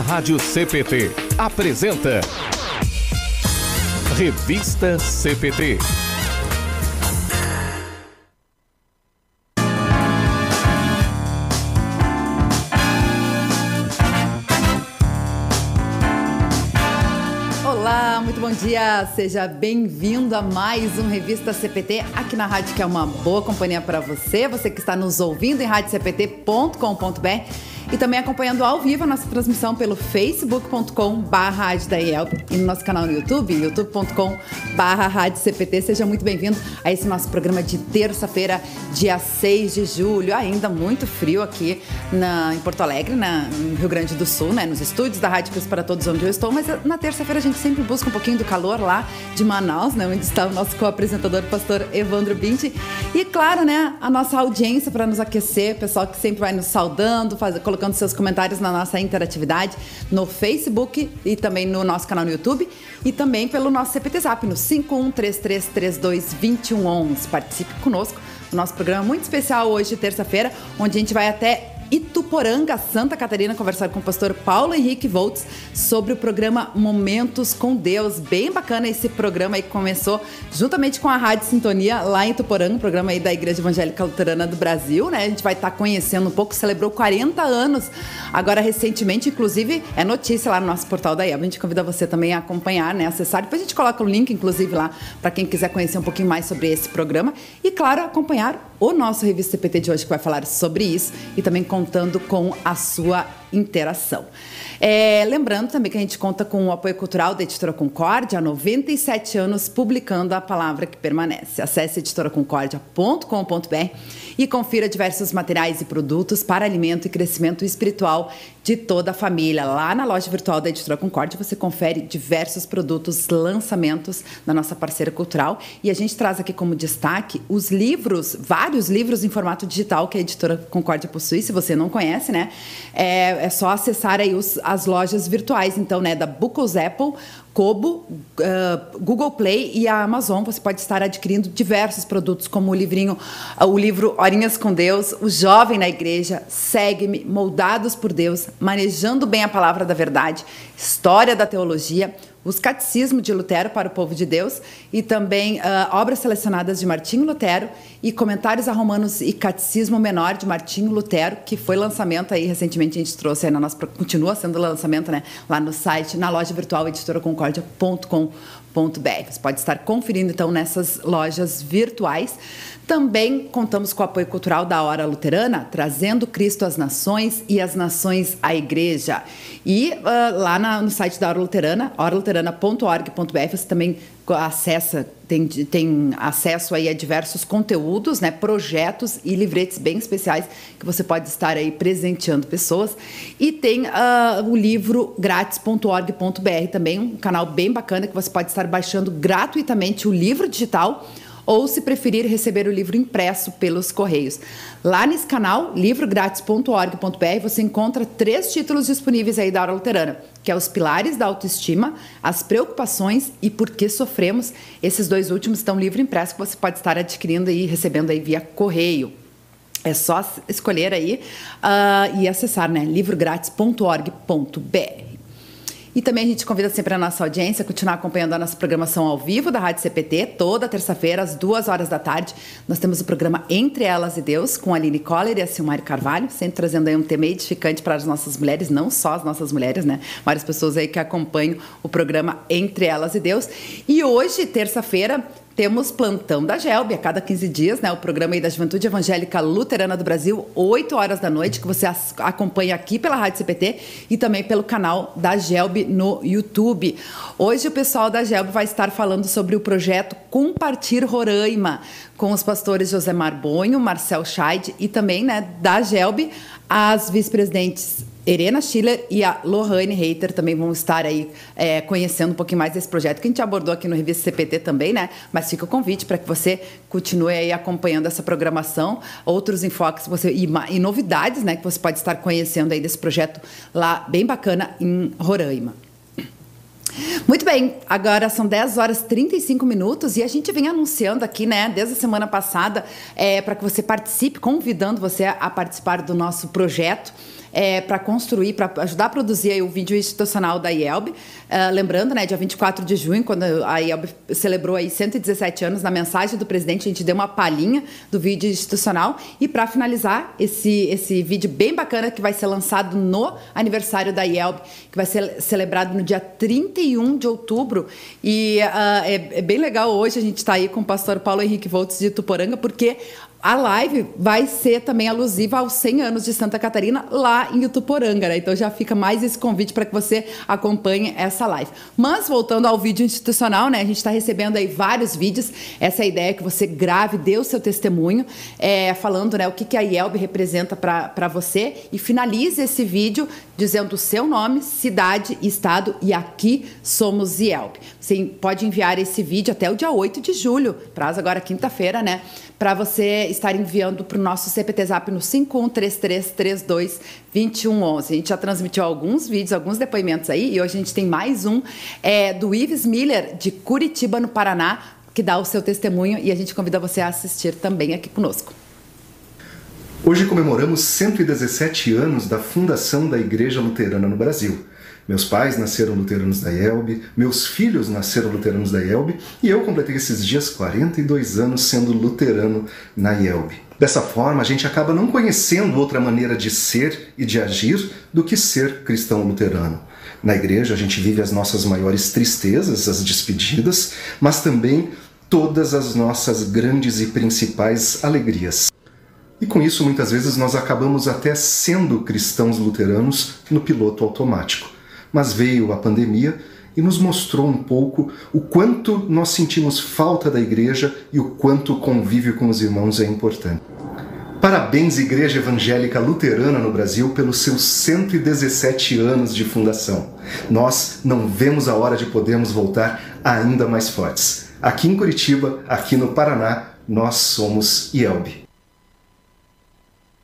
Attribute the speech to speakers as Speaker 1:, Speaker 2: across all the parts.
Speaker 1: A Rádio CPT apresenta Revista CPT.
Speaker 2: Olá, muito bom dia. Seja bem-vindo a mais um Revista CPT aqui na rádio que é uma boa companhia para você, você que está nos ouvindo em radiocpt.com.br e também acompanhando ao vivo a nossa transmissão pelo facebook.com barra e no nosso canal no YouTube, youtube.com barra Seja muito bem-vindo a esse nosso programa de terça-feira, dia 6 de julho, ainda muito frio aqui na, em Porto Alegre, na, no Rio Grande do Sul, né, nos estúdios da Rádio Cruz para Todos onde eu estou, mas na terça-feira a gente sempre busca um pouquinho do calor lá de Manaus, né, onde está o nosso co-apresentador, pastor Evandro Binti, e claro, né, a nossa audiência para nos aquecer, pessoal que sempre vai nos saudando, faz, colocando colocando seus comentários na nossa interatividade no Facebook e também no nosso canal no YouTube e também pelo nosso CPT Zap no 5133322111. Participe conosco no nosso programa muito especial hoje, terça-feira, onde a gente vai até Ituporanga, Santa Catarina, conversar com o pastor Paulo Henrique Voltz sobre o programa Momentos com Deus. Bem bacana esse programa aí que começou juntamente com a Rádio Sintonia lá em Ituporanga, um programa aí da Igreja Evangélica Luterana do Brasil, né? A gente vai estar tá conhecendo um pouco, celebrou 40 anos agora recentemente, inclusive é notícia lá no nosso portal da IEB. A gente convida você também a acompanhar, né? Acessar. Depois a gente coloca o link, inclusive, lá para quem quiser conhecer um pouquinho mais sobre esse programa. E, claro, acompanhar o nosso Revista CPT de hoje, que vai falar sobre isso e também contando com a sua interação. É, lembrando também que a gente conta com o apoio cultural da Editora Concórdia, há 97 anos publicando a palavra que permanece. Acesse editoraconcordia.com.br e confira diversos materiais e produtos para alimento e crescimento espiritual de toda a família. Lá na loja virtual da Editora Concórdia você confere diversos produtos, lançamentos da nossa parceira cultural e a gente traz aqui como destaque os livros, vários livros em formato digital que a Editora Concórdia possui. Se você não conhece, né, é, é só acessar aí os, as lojas virtuais, então, né, da Bucos Apple, Kobo, uh, Google Play e a Amazon. Você pode estar adquirindo diversos produtos, como o livrinho, uh, o livro Horinhas com Deus, O Jovem na Igreja, Segue-me, Moldados por Deus, Manejando Bem a Palavra da Verdade, História da Teologia, os Catecismos de Lutero para o Povo de Deus e também uh, obras selecionadas de Martinho Lutero e comentários a Romanos e Catecismo Menor de Martinho Lutero, que foi lançamento aí recentemente a gente trouxe aí na nossa continua sendo lançamento, né, lá no site, na loja virtual editoraconcordia.com.br. Você pode estar conferindo então nessas lojas virtuais. Também contamos com o apoio cultural da Hora Luterana, trazendo Cristo às nações e as nações à igreja. E uh, lá na, no site da Hora Luterana, horaluterana.org.br, você também acessa, tem, tem acesso aí a diversos conteúdos, né, projetos e livretes bem especiais que você pode estar aí presenteando pessoas. E tem uh, o livro grátis.org.br também, um canal bem bacana que você pode estar baixando gratuitamente o livro digital ou, se preferir, receber o livro impresso pelos correios. Lá nesse canal, livrográtis.org.br, você encontra três títulos disponíveis aí da Aula Luterana, que é Os Pilares da Autoestima, As Preocupações e Por que Sofremos. Esses dois últimos estão livro impresso que você pode estar adquirindo e recebendo aí via correio. É só escolher aí uh, e acessar, né? livrográtis.org.br. E também a gente convida sempre a nossa audiência a continuar acompanhando a nossa programação ao vivo da Rádio CPT, toda terça-feira, às duas horas da tarde. Nós temos o programa Entre Elas e Deus, com a Aline Coller e a Silmari Carvalho, sempre trazendo aí um tema edificante para as nossas mulheres, não só as nossas mulheres, né? Várias pessoas aí que acompanham o programa Entre Elas e Deus. E hoje, terça-feira, temos Plantão da Gelbe, a cada 15 dias, né? O programa aí da Juventude Evangélica Luterana do Brasil, 8 horas da noite, que você acompanha aqui pela Rádio CPT e também pelo canal da Gelbe no YouTube. Hoje o pessoal da Gelbe vai estar falando sobre o projeto Compartir Roraima, com os pastores José Marbonho, Marcel Scheid e também, né, da Gelbe, as vice-presidentes Erena Schiller e a Lohane Reiter também vão estar aí é, conhecendo um pouquinho mais desse projeto que a gente abordou aqui no Revista CPT também, né? Mas fica o convite para que você continue aí acompanhando essa programação, outros enfoques você, e, e, novidades, né? Que você pode estar conhecendo aí desse projeto lá bem bacana em Roraima. Muito bem, agora são 10 horas e 35 minutos e a gente vem anunciando aqui, né, desde a semana passada, é, para que você participe, convidando você a participar do nosso projeto é, para construir, para ajudar a produzir o vídeo institucional da IELB. Uh, lembrando, né, dia 24 de junho, quando a IELB celebrou aí 117 anos, na mensagem do presidente, a gente deu uma palhinha do vídeo institucional. E para finalizar, esse, esse vídeo bem bacana que vai ser lançado no aniversário da IELB, que vai ser celebrado no dia 31 de outubro. E uh, é, é, bem legal hoje a gente estar tá aí com o pastor Paulo Henrique Voltes de Tuporanga, porque a live vai ser também alusiva aos 100 anos de Santa Catarina lá em Ituporanga, né? Então já fica mais esse convite para que você acompanhe essa live. Mas voltando ao vídeo institucional, né? A gente está recebendo aí vários vídeos. Essa é ideia que você grave, dê o seu testemunho, é, falando né, o que, que a IELB representa para você e finalize esse vídeo dizendo o seu nome, cidade, estado e aqui somos IELB. Você pode enviar esse vídeo até o dia 8 de julho, prazo agora quinta-feira, né? para você estar enviando para o nosso CPT Zap no 5133322111. A gente já transmitiu alguns vídeos, alguns depoimentos aí, e hoje a gente tem mais um é, do Ives Miller, de Curitiba, no Paraná, que dá o seu testemunho e a gente convida você a assistir também aqui conosco.
Speaker 3: Hoje comemoramos 117 anos da fundação da Igreja Luterana no Brasil. Meus pais nasceram luteranos da IELB, meus filhos nasceram luteranos da IELB e eu completei esses dias 42 anos sendo luterano na IELB. Dessa forma, a gente acaba não conhecendo outra maneira de ser e de agir do que ser cristão luterano. Na igreja, a gente vive as nossas maiores tristezas, as despedidas, mas também todas as nossas grandes e principais alegrias. E com isso, muitas vezes, nós acabamos até sendo cristãos luteranos no piloto automático mas veio a pandemia e nos mostrou um pouco o quanto nós sentimos falta da igreja e o quanto o convívio com os irmãos é importante. Parabéns, Igreja Evangélica Luterana no Brasil, pelos seus 117 anos de fundação. Nós não vemos a hora de podermos voltar ainda mais fortes. Aqui em Curitiba, aqui no Paraná, nós somos IELB.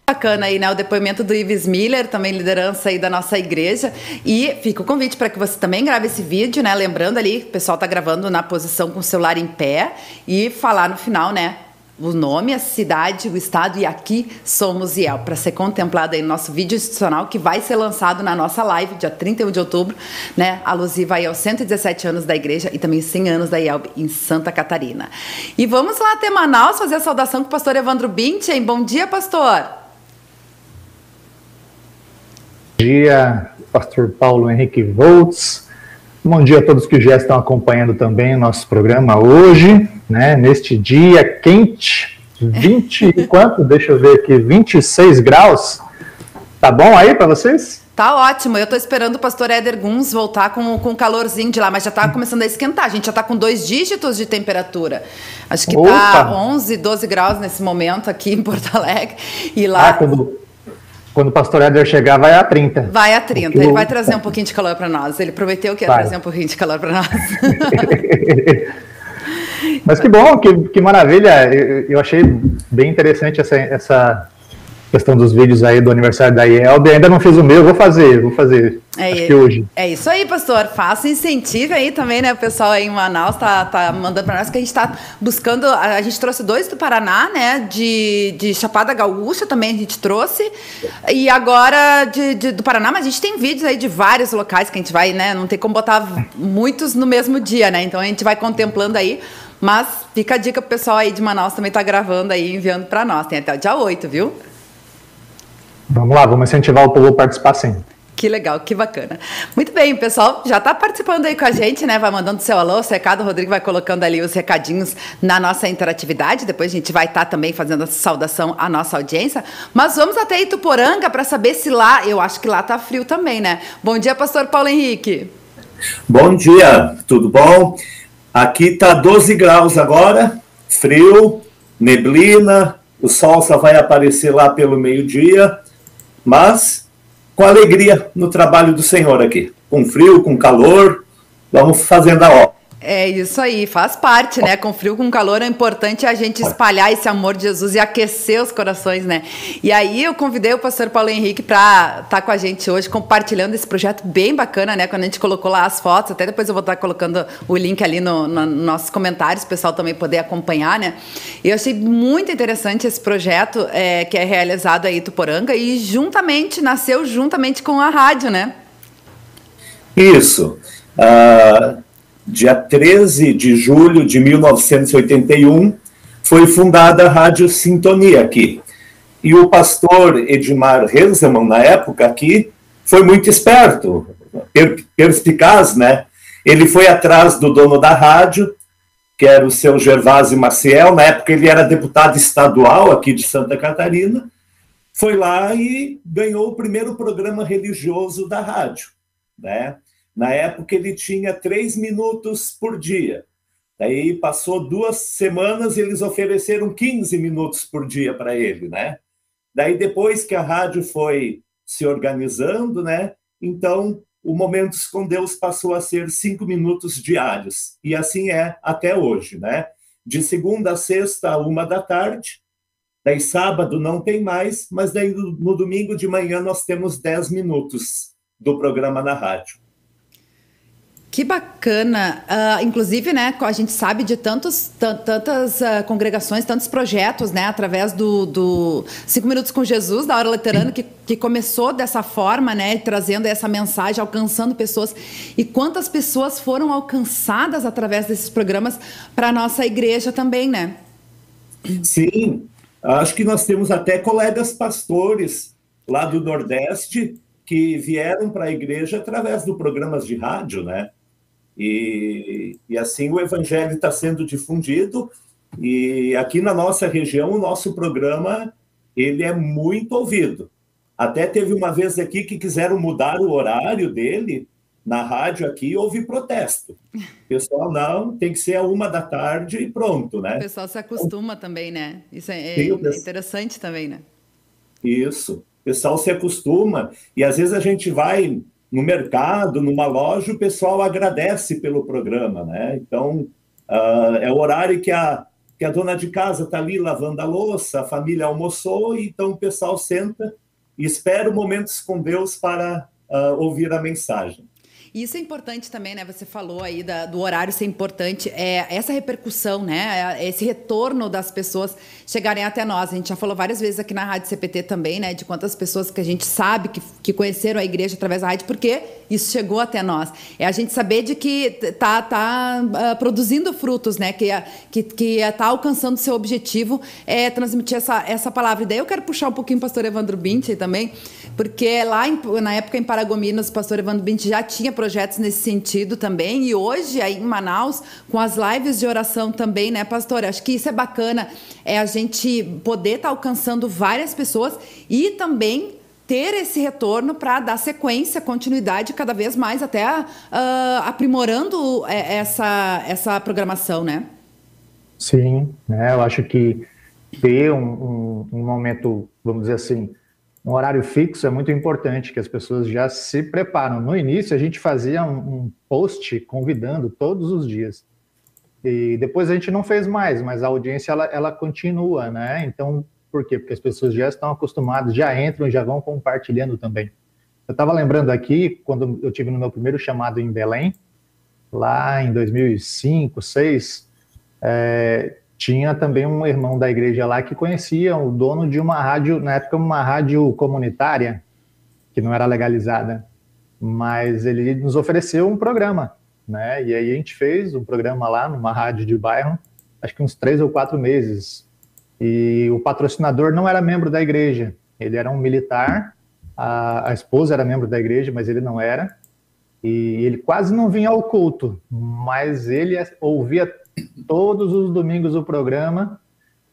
Speaker 2: Bacana aí, né? O depoimento do Ives Miller, também liderança aí da nossa igreja. E fica o convite para que você também grave esse vídeo, né? Lembrando ali, o pessoal tá gravando na posição com o celular em pé e falar no final, né? o nome, a cidade, o estado e aqui somos IEL, para ser contemplado aí no nosso vídeo institucional que vai ser lançado na nossa live, dia 31 de outubro, né, alusiva aí aos 117 anos da igreja e também 100 anos da IEL em Santa Catarina. E vamos lá até Manaus fazer a saudação com o pastor Evandro Binchen. Bom dia, pastor!
Speaker 4: Dia, pastor Paulo Henrique Voltz. Bom dia a todos que já estão acompanhando também o nosso programa hoje, né, neste dia quente, 20 e quanto? Deixa eu ver aqui, 26 graus. Tá bom aí para vocês?
Speaker 2: Tá ótimo. Eu tô esperando o pastor Éder Guns voltar com, com o calorzinho de lá, mas já tá começando a esquentar. A gente já tá com dois dígitos de temperatura. Acho que tá Opa. tá 11, 12 graus nesse momento aqui em Porto Alegre. E lá. Ah,
Speaker 4: quando, quando o pastor Éder chegar, vai a 30.
Speaker 2: Vai a 30. Ele vai trazer um pouquinho de calor para nós. Ele prometeu que ia vai. trazer um pouquinho de calor para nós.
Speaker 4: Mas que bom, que, que maravilha. Eu, eu achei bem interessante essa, essa questão dos vídeos aí do aniversário da IELB. Ainda não fiz o meu, vou fazer, vou fazer. É, acho que hoje.
Speaker 2: É isso aí, pastor. Faça incentive aí também, né? O pessoal aí em Manaus tá, tá mandando para nós que a gente está buscando. A, a, gente trouxe dois do Paraná, né? De, de Chapada Gaúcha também a gente trouxe. E agora de, de, do Paraná, mas a gente tem vídeos aí de vários locais que a gente vai, né? Não tem como botar muitos no mesmo dia, né? Então a gente vai contemplando aí. Mas fica a dica pro pessoal aí de Manaus também tá gravando aí, enviando para nós. Tem até o dia 8, viu?
Speaker 4: Vamos lá, vamos incentivar o povo a participar sim.
Speaker 2: Que legal, que bacana. Muito bem, pessoal já está participando aí com a gente, né? Vai mandando seu alô, seu recado. O Rodrigo vai colocando ali os recadinhos na nossa interatividade. Depois a gente vai estar tá também fazendo a saudação à nossa audiência. Mas vamos até Ituporanga para saber se lá, eu acho que lá tá frio também, né? Bom dia, pastor Paulo Henrique.
Speaker 5: Bom dia, tudo bom? Aqui tá 12 graus agora, frio, neblina, o sol só vai aparecer lá pelo meio-dia mas com alegria no trabalho do Senhor aqui. Com frio, com calor, vamos fazendo a obra.
Speaker 2: É isso aí, faz parte, né? Com frio, com calor, é importante a gente espalhar esse amor de Jesus e aquecer os corações, né? E aí eu convidei o pastor Paulo Henrique para estar tá com a gente hoje, compartilhando esse projeto bem bacana, né? Quando a gente colocou lá as fotos, até depois eu vou estar tá colocando o link ali no, no, nos nossos comentários, o pessoal também poder acompanhar, né? Eu achei muito interessante esse projeto é, que é realizado aí em Tuporanga e juntamente, nasceu juntamente com a rádio, né?
Speaker 5: Isso. Uh, dia 13 de julho de 1981, foi fundada a Rádio Sintonia aqui. E o pastor Edmar Henselman, na época aqui, foi muito esperto, perspicaz, né? Ele foi atrás do dono da rádio, que era o seu Gervásio Maciel, na época ele era deputado estadual aqui de Santa Catarina, foi lá e ganhou o primeiro programa religioso da rádio, né? Na época, ele tinha três minutos por dia. Daí passou duas semanas e eles ofereceram 15 minutos por dia para ele, né? Daí depois que a rádio foi se organizando, né? Então o Momentos com Deus passou a ser cinco minutos diários e assim é até hoje, né? De segunda a sexta uma da tarde. Daí sábado não tem mais, mas daí no domingo de manhã nós temos dez minutos do programa na rádio.
Speaker 2: Que bacana. Uh, inclusive, né, a gente sabe de tantos, tantas uh, congregações, tantos projetos, né, através do, do Cinco Minutos com Jesus, da Hora Luterana, que, que começou dessa forma, né, trazendo essa mensagem, alcançando pessoas. E quantas pessoas foram alcançadas através desses programas para a nossa igreja também, né?
Speaker 5: Sim. Acho que nós temos até colegas pastores lá do Nordeste que vieram para a igreja através do programas de rádio, né? E, e assim o evangelho está sendo difundido. E aqui na nossa região, o nosso programa ele é muito ouvido. Até teve uma vez aqui que quiseram mudar o horário dele na rádio aqui houve protesto. O pessoal, não, tem que ser a uma da tarde e pronto, né?
Speaker 2: O pessoal se acostuma também, né? Isso é, é interessante também, né?
Speaker 5: Isso. O pessoal se acostuma e às vezes a gente vai no mercado, numa loja, o pessoal agradece pelo programa, né? Então, uh, é o horário que a, que a dona de casa está ali lavando a louça, a família almoçou, então o pessoal senta e espera o momentos com Deus para uh, ouvir a mensagem.
Speaker 2: Isso é importante também, né? Você falou aí da, do horário ser importante. É essa repercussão, né? É esse retorno das pessoas chegarem até nós. A gente já falou várias vezes aqui na Rádio CPT também, né? De quantas pessoas que a gente sabe que, que conheceram a igreja através da rádio, porque isso chegou até nós. É a gente saber de que tá, tá uh, produzindo frutos, né? Que, que, que tá alcançando seu objetivo é transmitir essa, essa palavra. E daí eu quero puxar um pouquinho o pastor Evandro Binti também, porque lá em, na época em Paragominas, o pastor Evandro Binti já tinha projetos nesse sentido também. E hoje, aí em Manaus, com as lives de oração também, né, pastor? Acho que isso é bacana, é a gente poder estar tá alcançando várias pessoas e também ter esse retorno para dar sequência, continuidade cada vez mais, até uh, aprimorando é, essa, essa programação, né?
Speaker 4: Sim, né? eu acho que ter um, um, um momento, vamos dizer assim, um horário fixo é muito importante, que as pessoas já se preparam. No início, a gente fazia um, um, post convidando todos os dias. E depois a gente não fez mais, mas a audiência ela, ela continua, né? Então, por quê? Porque as pessoas já estão acostumadas, já entram, já vão compartilhando também. Eu estava lembrando aqui, quando eu tive no meu primeiro chamado em Belém, lá em 2005, 2006, é, tinha também um irmão da igreja lá que conhecia o dono de uma rádio, na época uma rádio comunitária, que não era legalizada, mas ele nos ofereceu um programa, né? E aí a gente fez um programa lá numa rádio de bairro, acho que uns três ou quatro meses. E o patrocinador não era membro da igreja, ele era um militar, a, a esposa era membro da igreja, mas ele não era. E ele quase não vinha ao culto, mas ele ouvia todos os domingos o programa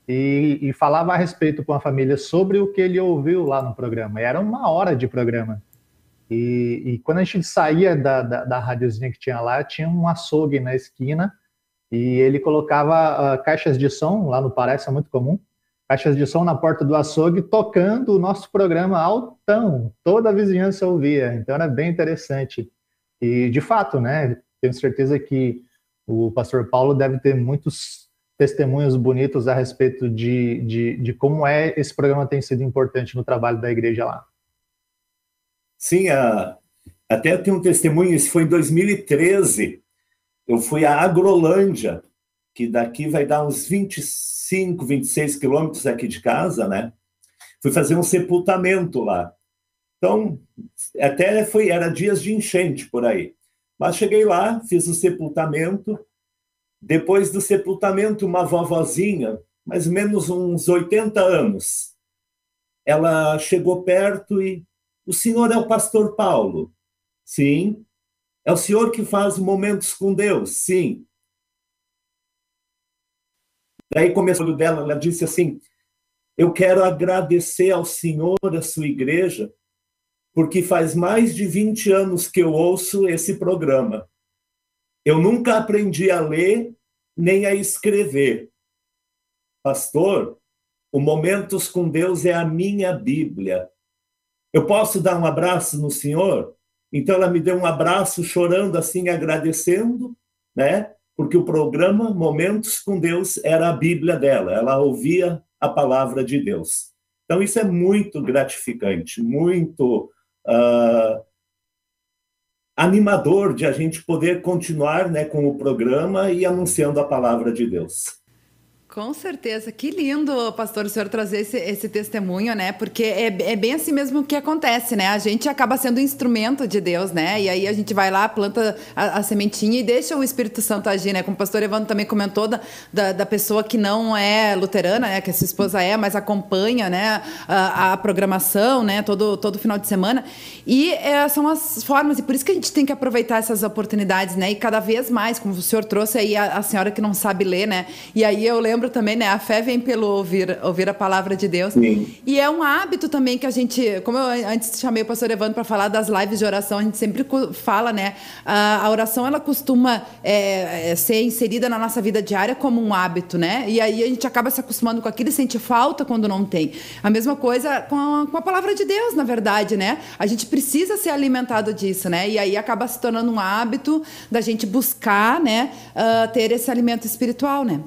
Speaker 4: e, e, falava a respeito com a família sobre o que ele ouviu lá no programa. Era uma hora de programa. E, e quando a gente saía da, da, da radiozinha que tinha lá, tinha um açougue na esquina e ele colocava uh, caixas de som, lá no Parece é muito comum, caixas de som na porta do açougue, tocando o nosso programa altão. Toda a vizinhança ouvia, então era bem interessante. E, de fato, né, tenho certeza que O pastor Paulo deve ter muitos testemunhos bonitos a respeito de, de, de como é esse programa tem sido importante no trabalho da igreja lá.
Speaker 5: Sim, a, até tem um testemunho, isso foi em 2013. Eu fui à Agrolândia, que daqui vai dar uns 25, 26 quilômetros aqui de casa, né? Fui fazer um sepultamento lá. Então, até foi, era dias de enchente por aí. Mas cheguei lá, fiz o sepultamento. Depois do sepultamento, uma vovozinha, mais ou menos uns 80 anos, ela chegou perto e o senhor é o pastor Paulo? Sim. É o senhor que faz momentos com Deus? Sim. Daí começou dela, ela disse assim: Eu quero agradecer ao senhor, a sua igreja, porque faz mais de 20 anos que eu ouço esse programa. Eu nunca aprendi a ler nem a escrever. Pastor, o Momentos com Deus é a minha Bíblia. Eu posso dar um abraço no senhor? Então ela me deu um abraço chorando assim, agradecendo, né? Porque o programa Momentos com Deus era a Bíblia dela, ela ouvia a palavra de Deus. Então isso é muito gratificante, muito uh, animador de a gente poder continuar né, com o programa e anunciando a palavra de Deus.
Speaker 2: Com certeza, que lindo, pastor, o senhor trazer esse, esse testemunho, né? Porque é, é, bem assim mesmo que acontece, né? A gente acaba sendo instrumento de Deus, né? E aí a gente vai lá, planta a, a sementinha e deixa o Espírito Santo agir, né? Como o pastor Evandro também comentou da, da, da, pessoa que não é luterana, né? Que a sua esposa é, mas acompanha, né? A, a programação, né? Todo, todo final de semana. E é, são as formas, e por isso que a gente tem que aproveitar essas oportunidades, né? E cada vez mais, como o senhor trouxe aí a, a senhora que não sabe ler, né? E aí eu lembro também, né? A fé vem pelo ouvir, ouvir a palavra de Deus. Sim. E é um hábito também que a gente, como eu antes chamei o pastor Evandro para falar das lives de oração, a gente sempre fala, né? A, a oração ela costuma é, é, ser inserida na nossa vida diária como um hábito, né? E aí a gente acaba se acostumando com aquilo e sente falta quando não tem. A mesma coisa com a, com a palavra de Deus, na verdade, né? A gente precisa ser alimentado disso, né? E aí acaba se tornando um hábito da gente buscar, né? Uh, ter esse alimento espiritual, né?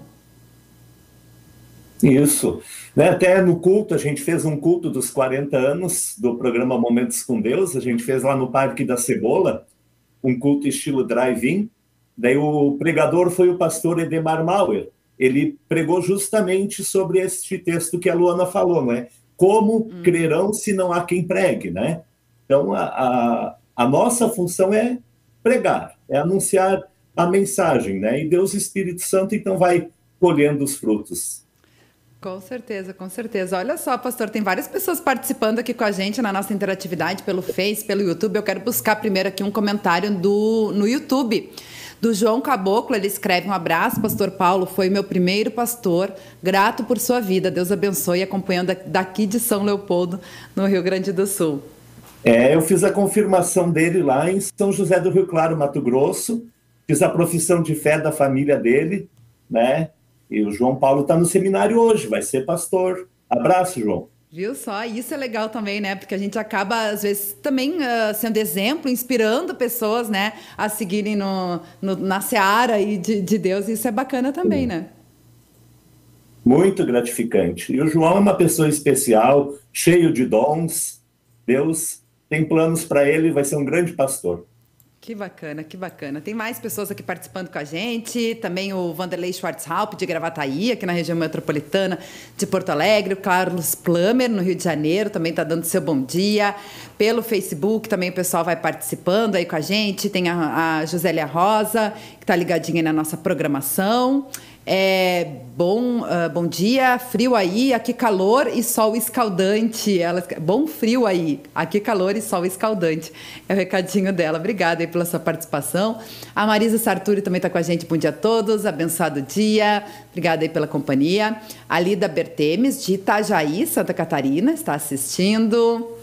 Speaker 5: Isso. Né? Até no culto, a gente fez um culto dos 40 anos do programa Momentos com Deus, a gente fez lá no Parque da Cebola, um culto estilo drive-in. Daí o pregador foi o pastor Edemar Mauer. Ele pregou justamente sobre este texto que a Luana falou, não é? Como hum. crerão se não há quem pregue, né? Então, a, a, a nossa função é pregar, é anunciar a mensagem, né? E Deus Espírito Santo, então, vai colhendo os frutos.
Speaker 2: Com certeza, com certeza. Olha só, pastor, tem várias pessoas participando aqui com a gente na nossa interatividade pelo Face, pelo YouTube. Eu quero buscar primeiro aqui um comentário do no YouTube. Do João Caboclo, ele escreve um abraço, pastor Paulo, foi meu primeiro pastor, grato por sua vida, Deus abençoe, acompanhando daqui de São Leopoldo, no Rio Grande do Sul.
Speaker 5: É, eu fiz a confirmação dele lá em São José do Rio Claro, Mato Grosso, fiz a profissão de fé da família dele, né, e o João Paulo está no seminário hoje, vai ser pastor. Abraço, João.
Speaker 2: Viu só? Isso é legal também, né? Porque a gente acaba, às vezes, também uh, sendo exemplo, inspirando pessoas, né? A seguirem no, no na seara e de, de Deus. Isso é bacana também, Sim. né?
Speaker 5: Muito gratificante. E o João é uma pessoa especial, cheio de dons. Deus tem planos para ele, vai ser um grande pastor.
Speaker 2: Que bacana, que bacana. Tem mais pessoas aqui participando com a gente. Também o Vanderlei Schwarzhaupt, de Gravataí, aqui na região metropolitana de Porto Alegre. O Carlos Plummer, no Rio de Janeiro, também está dando seu bom dia. Pelo Facebook também o pessoal vai participando aí com a gente. Tem a, a Josélia Rosa, que está ligadinha na nossa programação. É, bom, uh, bom dia, frio aí, aqui calor e sol escaldante. Ela, bom frio aí, aqui calor e sol escaldante. É o recadinho dela. Obrigada aí pela sua participação. A Marisa Sarturi também está com a gente. Bom dia a todos, abençoado dia. Obrigada aí pela companhia. A Lida Bertemes, de Itajaí, Santa Catarina, está assistindo.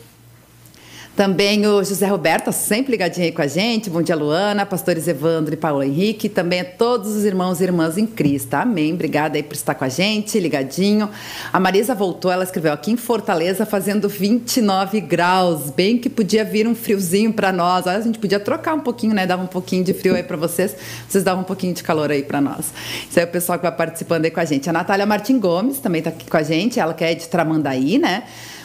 Speaker 2: Também o José Roberto, sempre ligadinho aí com a gente. Bom dia, Luana, pastores Evandro e Paulo Henrique. Também a todos os irmãos e irmãs em Cristo. Amém. Obrigada aí por estar com a gente, ligadinho. A Marisa voltou, ela escreveu aqui em Fortaleza fazendo 29 graus. Bem que podia vir um friozinho para nós. A gente podia trocar um pouquinho, né? Dava um pouquinho de frio aí para vocês. Vocês davam um pouquinho de calor aí para nós. Isso aí é o pessoal que vai participando aí com a gente. A Natália Martin Gomes também está aqui com a gente. Ela que é de Tramandaí, né?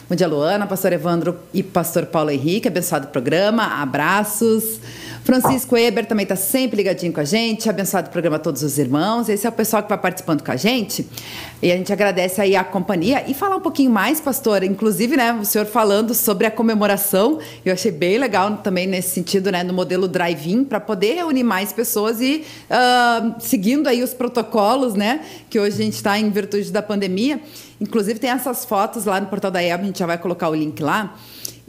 Speaker 2: Bom dia, Luana, pastor Evandro e pastor Paulo Henrique, abençoado programa, abraços. Francisco Eber também está sempre ligadinho com a gente, abençoado programa a todos os irmãos. Esse é o pessoal que vai participando com a gente. E a gente agradece aí a companhia e falar um pouquinho mais, pastor, inclusive, né, o senhor falando sobre a comemoração. Eu achei bem legal também nesse sentido, né, no modelo drive-in, para poder reunir mais pessoas e uh, seguindo aí os protocolos, né, que hoje a gente está em virtude da pandemia. Inclusive tem essas fotos lá no portal da EB, a gente já vai colocar o link lá.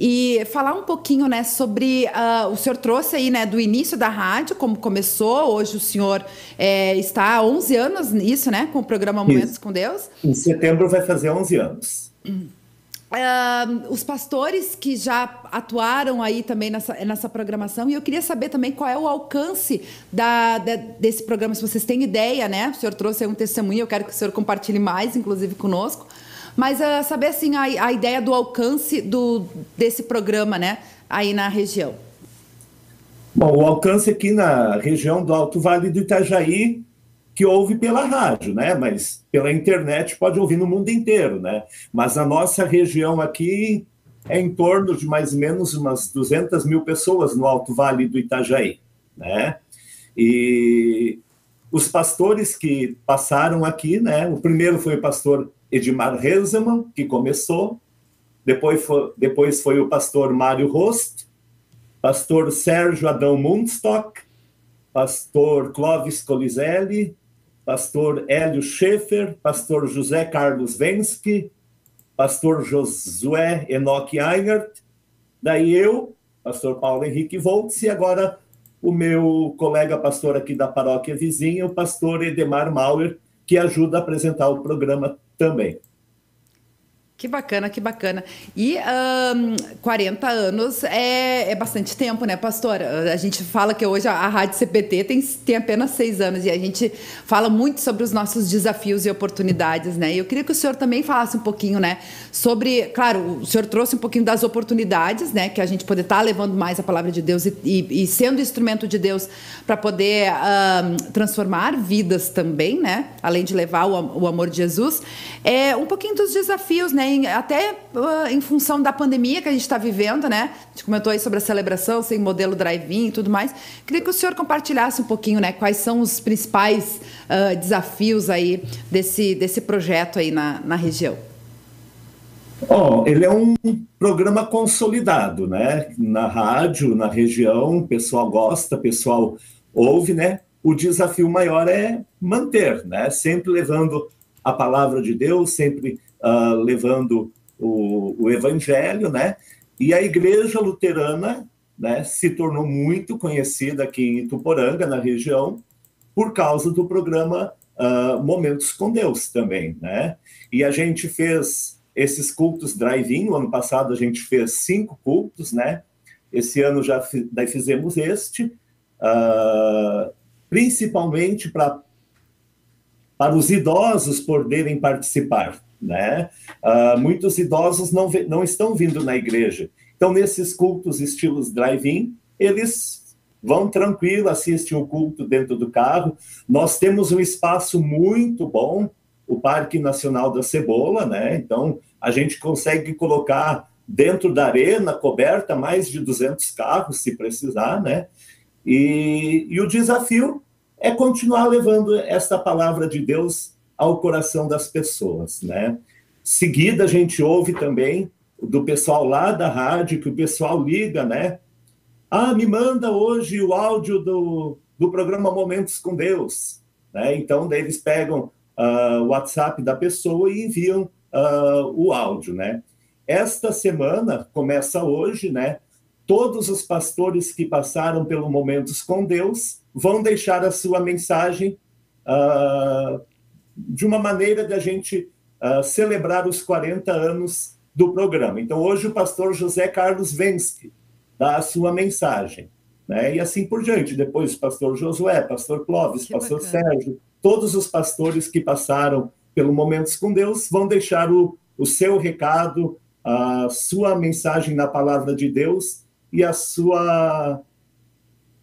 Speaker 2: E falar um pouquinho, né, sobre uh, o senhor trouxe aí, né, do início da rádio, como começou. Hoje o senhor é, está há 11 anos nisso, né, com o programa Momentos Isso. com Deus.
Speaker 5: Em setembro vai fazer 11 anos.
Speaker 2: Uh, os pastores que já atuaram aí também nessa, nessa programação, e eu queria saber também qual é o alcance da, da, desse programa, se vocês têm ideia, né? O senhor trouxe aí um testemunho, eu quero que o senhor compartilhe mais, inclusive, conosco. Mas uh, saber assim a, a ideia do alcance do, desse programa, né, aí na região.
Speaker 5: Bom, o alcance aqui na região do Alto Vale do Itajaí, que ouve pela rádio, né? Mas pela internet pode ouvir no mundo inteiro, né? Mas a nossa região aqui é em torno de mais ou menos umas 200 mil pessoas no Alto Vale do Itajaí, né? E os pastores que passaram aqui, né? O primeiro foi o pastor Edmar Reusemann, que começou, depois foi, depois foi o pastor Mário Rost, pastor Sérgio Adão Mundstock, pastor Clóvis Coliselli, pastor Hélio Schaefer, pastor José Carlos Vensky, pastor Josué Enoch Einert, daí eu, pastor Paulo Henrique Voltz, e agora o meu colega pastor aqui da paróquia vizinha, o pastor Edemar Mauer, que ajuda a apresentar o programa também.
Speaker 2: Que bacana, que bacana. E um, 40 anos é, é bastante tempo, né, pastor? A gente fala que hoje a, a Rádio CPT tem, tem apenas seis anos e a gente fala muito sobre os nossos desafios e oportunidades, né? E eu queria que o senhor também falasse um pouquinho, né, sobre, claro, o senhor trouxe um pouquinho das oportunidades, né, que a gente poder estar tá levando mais a palavra de Deus e, e, e sendo instrumento de Deus para poder um, transformar vidas também, né? Além de levar o, o amor de Jesus. É um pouquinho dos desafios, né? Em, até uh, em função da pandemia que a gente está vivendo, né? A gente comentou aí sobre a celebração, sem modelo drive-in e tudo mais. Queria que o senhor compartilhasse um pouquinho, né? Quais são os principais uh, desafios aí desse, desse projeto aí na, na região?
Speaker 5: Oh, ele é um programa consolidado, né? Na rádio, na região, o pessoal gosta, o pessoal ouve, né? O desafio maior é manter, né? Sempre levando a palavra de Deus, sempre uh, levando o, o, evangelho, né? E a igreja luterana, né, se tornou muito conhecida aqui em Tuporanga, na região, por causa do programa uh, Momentos com Deus também, né? E a gente fez esses cultos drive-in, no ano passado a gente fez cinco cultos, né? Esse ano já daí fizemos este, uh, principalmente para para os idosos poderem participar, né? Uh, muitos idosos não, não estão vindo na igreja. Então, nesses cultos estilos drive-in, eles vão tranquilo, assistem o culto dentro do carro. Nós temos um espaço muito bom, o Parque Nacional da Cebola, né? Então, a gente consegue colocar dentro da arena coberta mais de 200 carros, se precisar, né? E, e o desafio é continuar levando esta palavra de Deus ao coração das pessoas, né? Seguida a gente ouve também do pessoal lá da rádio, que o pessoal liga, né? Ah, me manda hoje o áudio do, do programa Momentos com Deus. Né? Então, eles pegam uh, o WhatsApp da pessoa e enviam uh, o áudio, né? Esta semana, começa hoje, né? Todos os pastores que passaram pelo Momentos com Deus vão deixar a sua mensagem uh, de uma maneira de a gente uh, celebrar os 40 anos do programa. Então, hoje o pastor José Carlos Vensky dá a sua mensagem. Né? E assim por diante. Depois, o pastor Josué, pastor Clóvis, que pastor bacana. Sérgio, todos os pastores que passaram pelo Momentos com Deus vão deixar o, o seu recado, a sua mensagem na palavra de Deus e a sua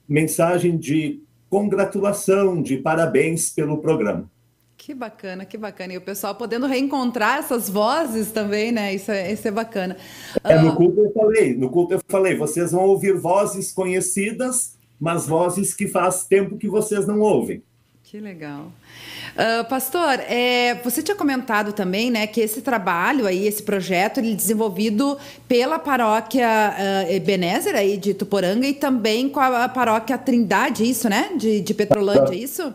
Speaker 5: mensagem de congratulação, de parabéns pelo programa.
Speaker 2: Que bacana, que bacana. E o pessoal podendo reencontrar essas vozes também, né? Isso é, isso é bacana.
Speaker 5: É, no ah, culto eu falei, no culto eu falei, vocês vão ouvir vozes conhecidas, mas vozes que faz tempo que vocês não ouvem.
Speaker 2: Que legal. Uh, pastor, é, você tinha comentado também, né, que esse trabalho aí, esse projeto, ele é desenvolvido pela paróquia uh, Ebenezer aí de Tuporanga e também com a, paróquia Trindade, isso, né, de, de Petrolândia, é isso?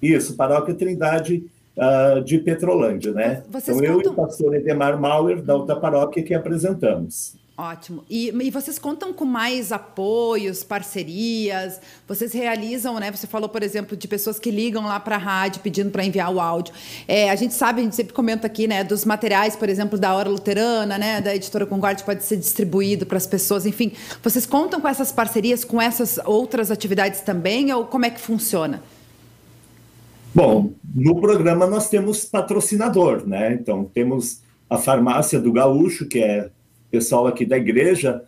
Speaker 5: Isso, paróquia Trindade uh, de Petrolândia, né? Vocês então contam... eu e o pastor Edemar Mauer, da outra paróquia, que apresentamos.
Speaker 2: Ótimo. E, e, vocês contam com mais apoios, parcerias? Vocês realizam, né? Você falou, por exemplo, de pessoas que ligam lá para a rádio pedindo para enviar o áudio. É, a gente sabe, a gente sempre comenta aqui, né? Dos materiais, por exemplo, da Hora Luterana, né? Da editora Concorde pode ser distribuído para as pessoas. Enfim, vocês contam com essas parcerias, com essas outras atividades também? Ou como é que funciona?
Speaker 5: Bom, no programa nós temos patrocinador, né? Então, temos a farmácia do Gaúcho, que é pessoal aqui da igreja,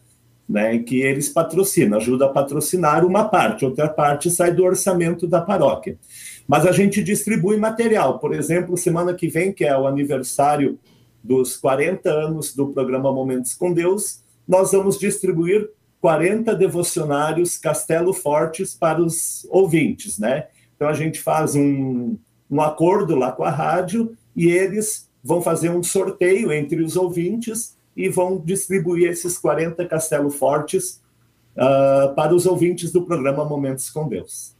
Speaker 5: né, que eles patrocinam, ajuda a patrocinar uma parte, outra parte sai do orçamento da paróquia. Mas a gente distribui material, por exemplo, semana que vem, que é o aniversário dos 40 anos do programa Momentos com Deus, nós vamos distribuir 40 devocionários Castelo Fortes para os ouvintes, né? Então a gente faz um, um acordo lá com a rádio e eles vão fazer um sorteio entre os ouvintes e vão distribuir esses 40 Castelo Fortes uh, para os ouvintes do programa Momentos com Deus.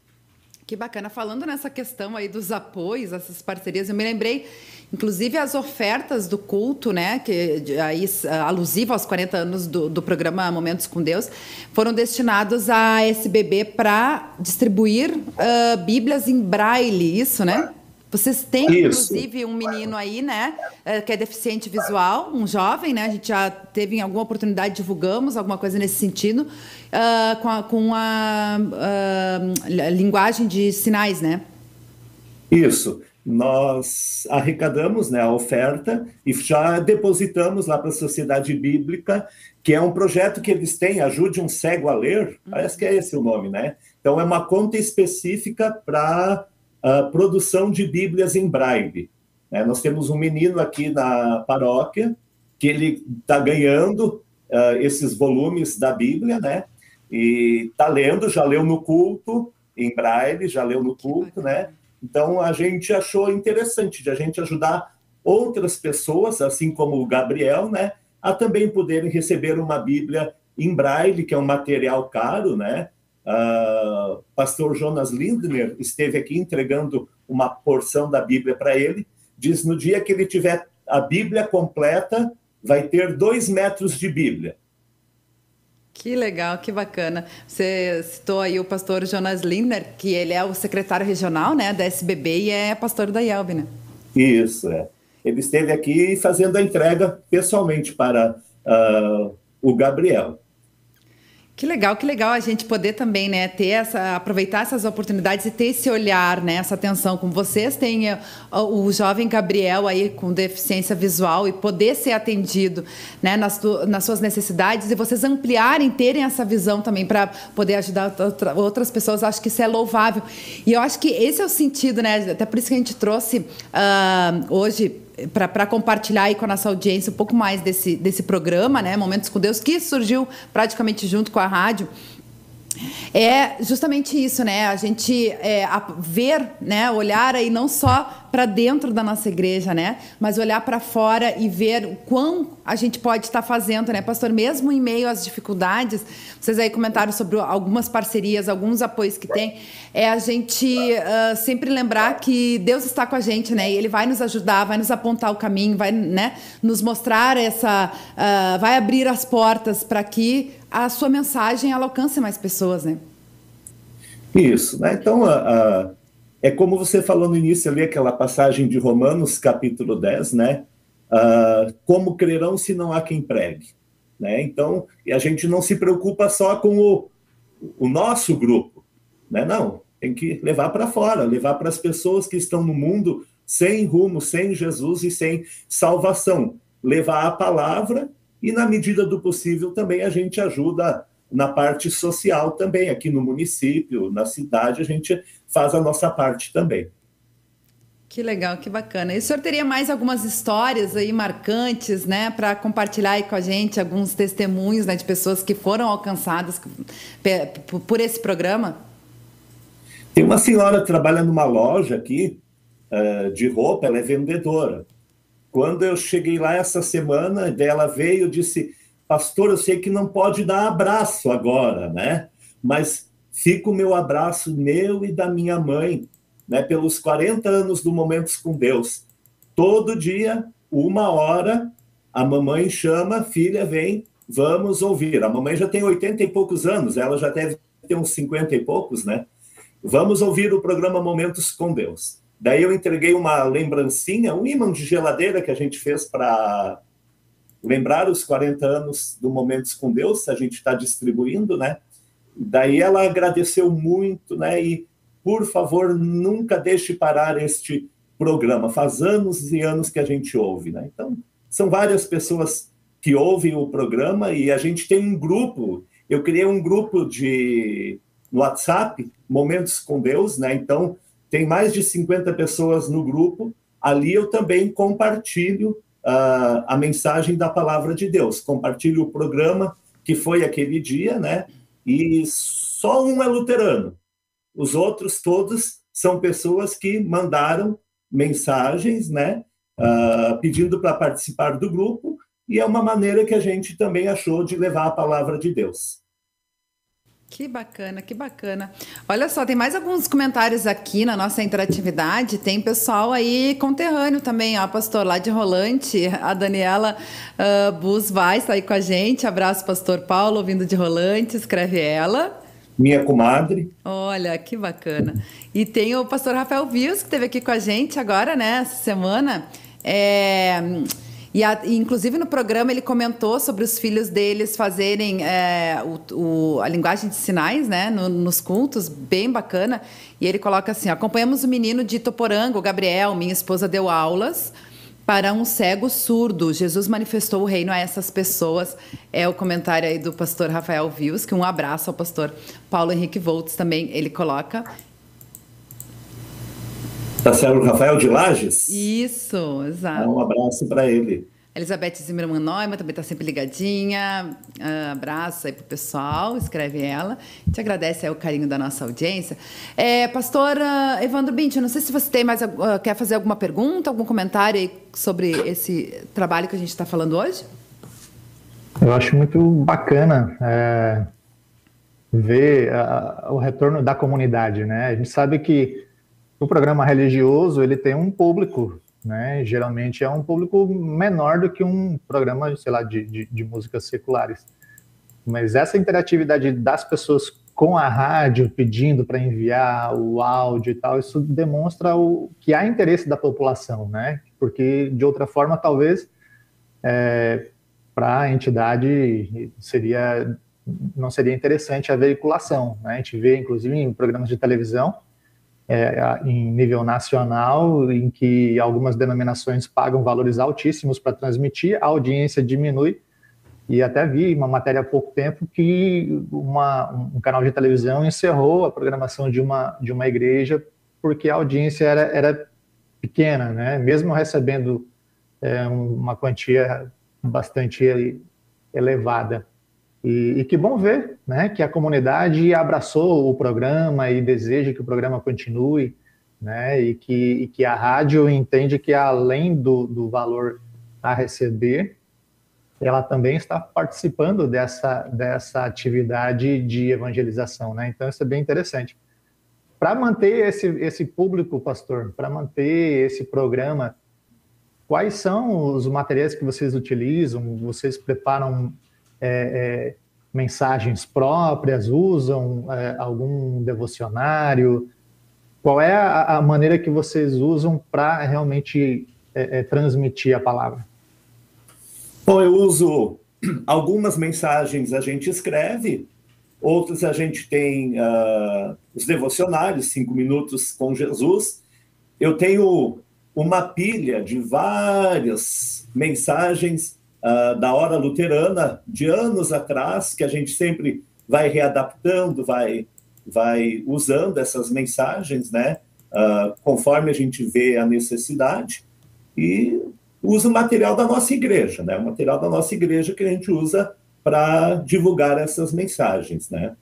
Speaker 2: Que bacana. Falando nessa questão aí dos apoios, essas parcerias, eu me lembrei, inclusive, as ofertas do culto, né, que aí alusiva aos 40 anos do, do programa Momentos com Deus, foram destinados à SBB para distribuir uh, Bíblias em braille, isso, né? Vocês têm, Isso. inclusive, um menino aí, né, eh, que é deficiente visual, um jovem, né? A gente já teve em alguma oportunidade, divulgamos alguma coisa nesse sentido, uh, com, a, com a, uh, linguagem de sinais, né?
Speaker 5: Isso. Nós arrecadamos né, a oferta e já depositamos lá para a Sociedade Bíblica, que é um projeto que eles têm, Ajude um Cego a Ler, parece que é esse o nome, né? Então, é uma conta específica para uh, produção de Bíblias em braille. Né? Nós temos um menino aqui na paróquia que ele está ganhando uh, esses volumes da Bíblia, né? E está lendo, já leu no culto em braille, já leu no culto, né? Então a gente achou interessante de a gente ajudar outras pessoas, assim como o Gabriel, né, a também poderem receber uma Bíblia em braille, que é um material caro, né? Uh, pastor Jonas Lindner esteve aqui entregando uma porção da Bíblia para ele. Diz: no dia que ele tiver a Bíblia completa, vai ter dois metros de Bíblia.
Speaker 2: Que legal, que bacana. Você citou aí o pastor Jonas Lindner, que ele é o secretário regional né, da SBB e é pastor da IELB, né?
Speaker 5: Isso, é. Ele esteve aqui fazendo a entrega pessoalmente para uh, o Gabriel.
Speaker 2: Que legal, que legal a gente poder também, né, ter essa, aproveitar essas oportunidades e ter esse olhar, né, essa atenção, como vocês têm eh, o, o jovem Gabriel aí com deficiência visual e poder ser atendido, né, nas, nas suas necessidades e vocês ampliarem, terem essa visão também para poder ajudar outra, outras pessoas, acho que isso é louvável. E eu acho que esse é o sentido, né, até por isso que a gente trouxe uh, hoje para compartilhar aí com a nossa audiência um pouco mais desse, desse programa, né? Momentos com Deus, que surgiu praticamente junto com a rádio. É justamente isso, né? A gente é, a ver, né? Olhar aí não só para dentro da nossa igreja, né? Mas olhar para fora e ver o quão a gente pode estar fazendo, né, pastor? Mesmo em meio às dificuldades, vocês aí comentaram sobre algumas parcerias, alguns apoios que tem. É a gente uh, sempre lembrar que Deus está com a gente, né? E Ele vai nos ajudar, vai nos apontar o caminho, vai, né, nos mostrar essa, uh, vai abrir as portas para que a sua mensagem alcance mais pessoas, né?
Speaker 5: Isso, né? Então, uh, é como você falou no início ali, aquela passagem de Romanos, capítulo 10, né? uh, como crerão se não há quem pregue? Né? Então, a gente não se preocupa só com o, o nosso grupo, né? não, tem que levar para fora, levar para as pessoas que estão no mundo sem rumo, sem Jesus e sem salvação. Levar a palavra e, na medida do possível, também a gente ajuda na parte social também, aqui no município, na cidade, a gente faz a nossa parte também.
Speaker 2: Que legal, que bacana. E o senhor teria mais algumas histórias aí marcantes, né, para compartilhar aí com a gente alguns testemunhos né, de pessoas que foram alcançadas por esse programa?
Speaker 5: Tem uma senhora que trabalha numa loja aqui uh, de roupa, ela é vendedora. Quando eu cheguei lá essa semana, ela veio e disse: Pastor, eu sei que não pode dar abraço agora, né? Mas fica o meu abraço meu e da minha mãe, né? Pelos 40 anos do Momentos com Deus. Todo dia, uma hora, a mamãe chama, filha, vem, vamos ouvir. A mamãe já tem 80 e poucos anos, ela já deve ter uns 50 e poucos, né? Vamos ouvir o programa Momentos com Deus. Daí eu entreguei uma lembrancinha, um imã de geladeira que a gente fez para lembrar os 40 anos do Momentos com Deus, a gente está distribuindo, né? Daí ela agradeceu muito, né? E, por favor, nunca deixe parar este programa. Faz anos e anos que a gente ouve, né? Então, são várias pessoas que ouvem o programa e a gente tem um grupo. Eu criei um grupo de no WhatsApp, Momentos com Deus, né? Então, tem mais de 50 pessoas no grupo. Ali eu também compartilho uh, a mensagem da palavra de Deus, compartilho o programa que foi aquele dia, né? E só um é luterano. Os outros todos são pessoas que mandaram mensagens, né? Uh, pedindo para participar do grupo, e é uma maneira que a gente também achou de levar a palavra de Deus.
Speaker 2: Que bacana, que bacana. Olha só, tem mais alguns comentários aqui na nossa interatividade. Tem pessoal aí conterrâneo também, ó, pastor, lá de Rolante. A Daniela uh, Bus vai aí com a gente. Abraço, pastor Paulo, vindo de Rolante, escreve ela.
Speaker 5: Minha comadre.
Speaker 2: Olha, que bacana. E tem o pastor Rafael Vios, que esteve aqui com a gente agora, né, essa semana. É e, a, inclusive no programa ele comentou sobre os filhos deles fazerem é, o, o, a linguagem de sinais, né, no, nos cultos, bem bacana. E ele coloca assim: acompanhamos o menino de Toporango, Gabriel, minha esposa deu aulas para um cego surdo. Jesus manifestou o reino a essas pessoas. É o comentário aí do pastor Rafael Vius, que um abraço ao pastor Paulo Henrique Volts também ele coloca.
Speaker 5: Tá sendo Rafael de Lages?
Speaker 2: Isso, exato.
Speaker 5: Um abraço para ele.
Speaker 2: Elizabeth Zimmermann Neumann também está sempre ligadinha. Uh, abraço aí pro pessoal, escreve ela. Te agradece aí o carinho da nossa audiência. É, pastor uh, Evandro Bint, eu não sei se você tem mais, uh, quer fazer alguma pergunta, algum comentário aí sobre esse trabalho que a gente está falando hoje?
Speaker 4: Eu acho muito bacana é, ver o retorno da comunidade, né? A gente sabe que o programa religioso ele tem um público, né? Geralmente é um público menor do que um programa, sei lá, de, de, de músicas seculares. Mas essa interatividade das pessoas com a rádio pedindo para enviar o áudio e tal, isso demonstra o, que há interesse da população, né? Porque de outra forma, talvez é, para a entidade seria não seria interessante a veiculação. Né? A gente vê, inclusive, em programas de televisão, é, em nível nacional, em que algumas denominações pagam valores altíssimos para transmitir, a audiência diminui. E até vi uma matéria há pouco tempo que uma, um canal de televisão encerrou a programação de uma, de uma igreja porque a audiência era, era pequena, né? mesmo recebendo é, uma quantia bastante elevada. E, e, que bom ver né, que a comunidade abraçou o programa e deseja que o programa continue, né, e, que, e que a rádio entende que, além do, do valor a receber, ela também está participando dessa, dessa atividade de evangelização. Né? Então, isso é bem interessante. Para manter esse, esse público, pastor, para manter esse programa, quais são os materiais que vocês utilizam? Vocês preparam é, é, mensagens próprias, usam é, algum devocionário? Qual é a, a, maneira que vocês usam para realmente é, é, transmitir a palavra?
Speaker 5: Bom, eu uso algumas mensagens a gente escreve, outras a gente tem uh, os devocionários, cinco minutos com Jesus. Eu tenho uma pilha de várias mensagens uh, da hora luterana de anos atrás, que a gente sempre vai readaptando, vai, vai usando essas mensagens, né? Uh, conforme a gente vê a necessidade. E usa o material da nossa igreja, né? O material da nossa igreja que a gente usa para divulgar essas mensagens, né?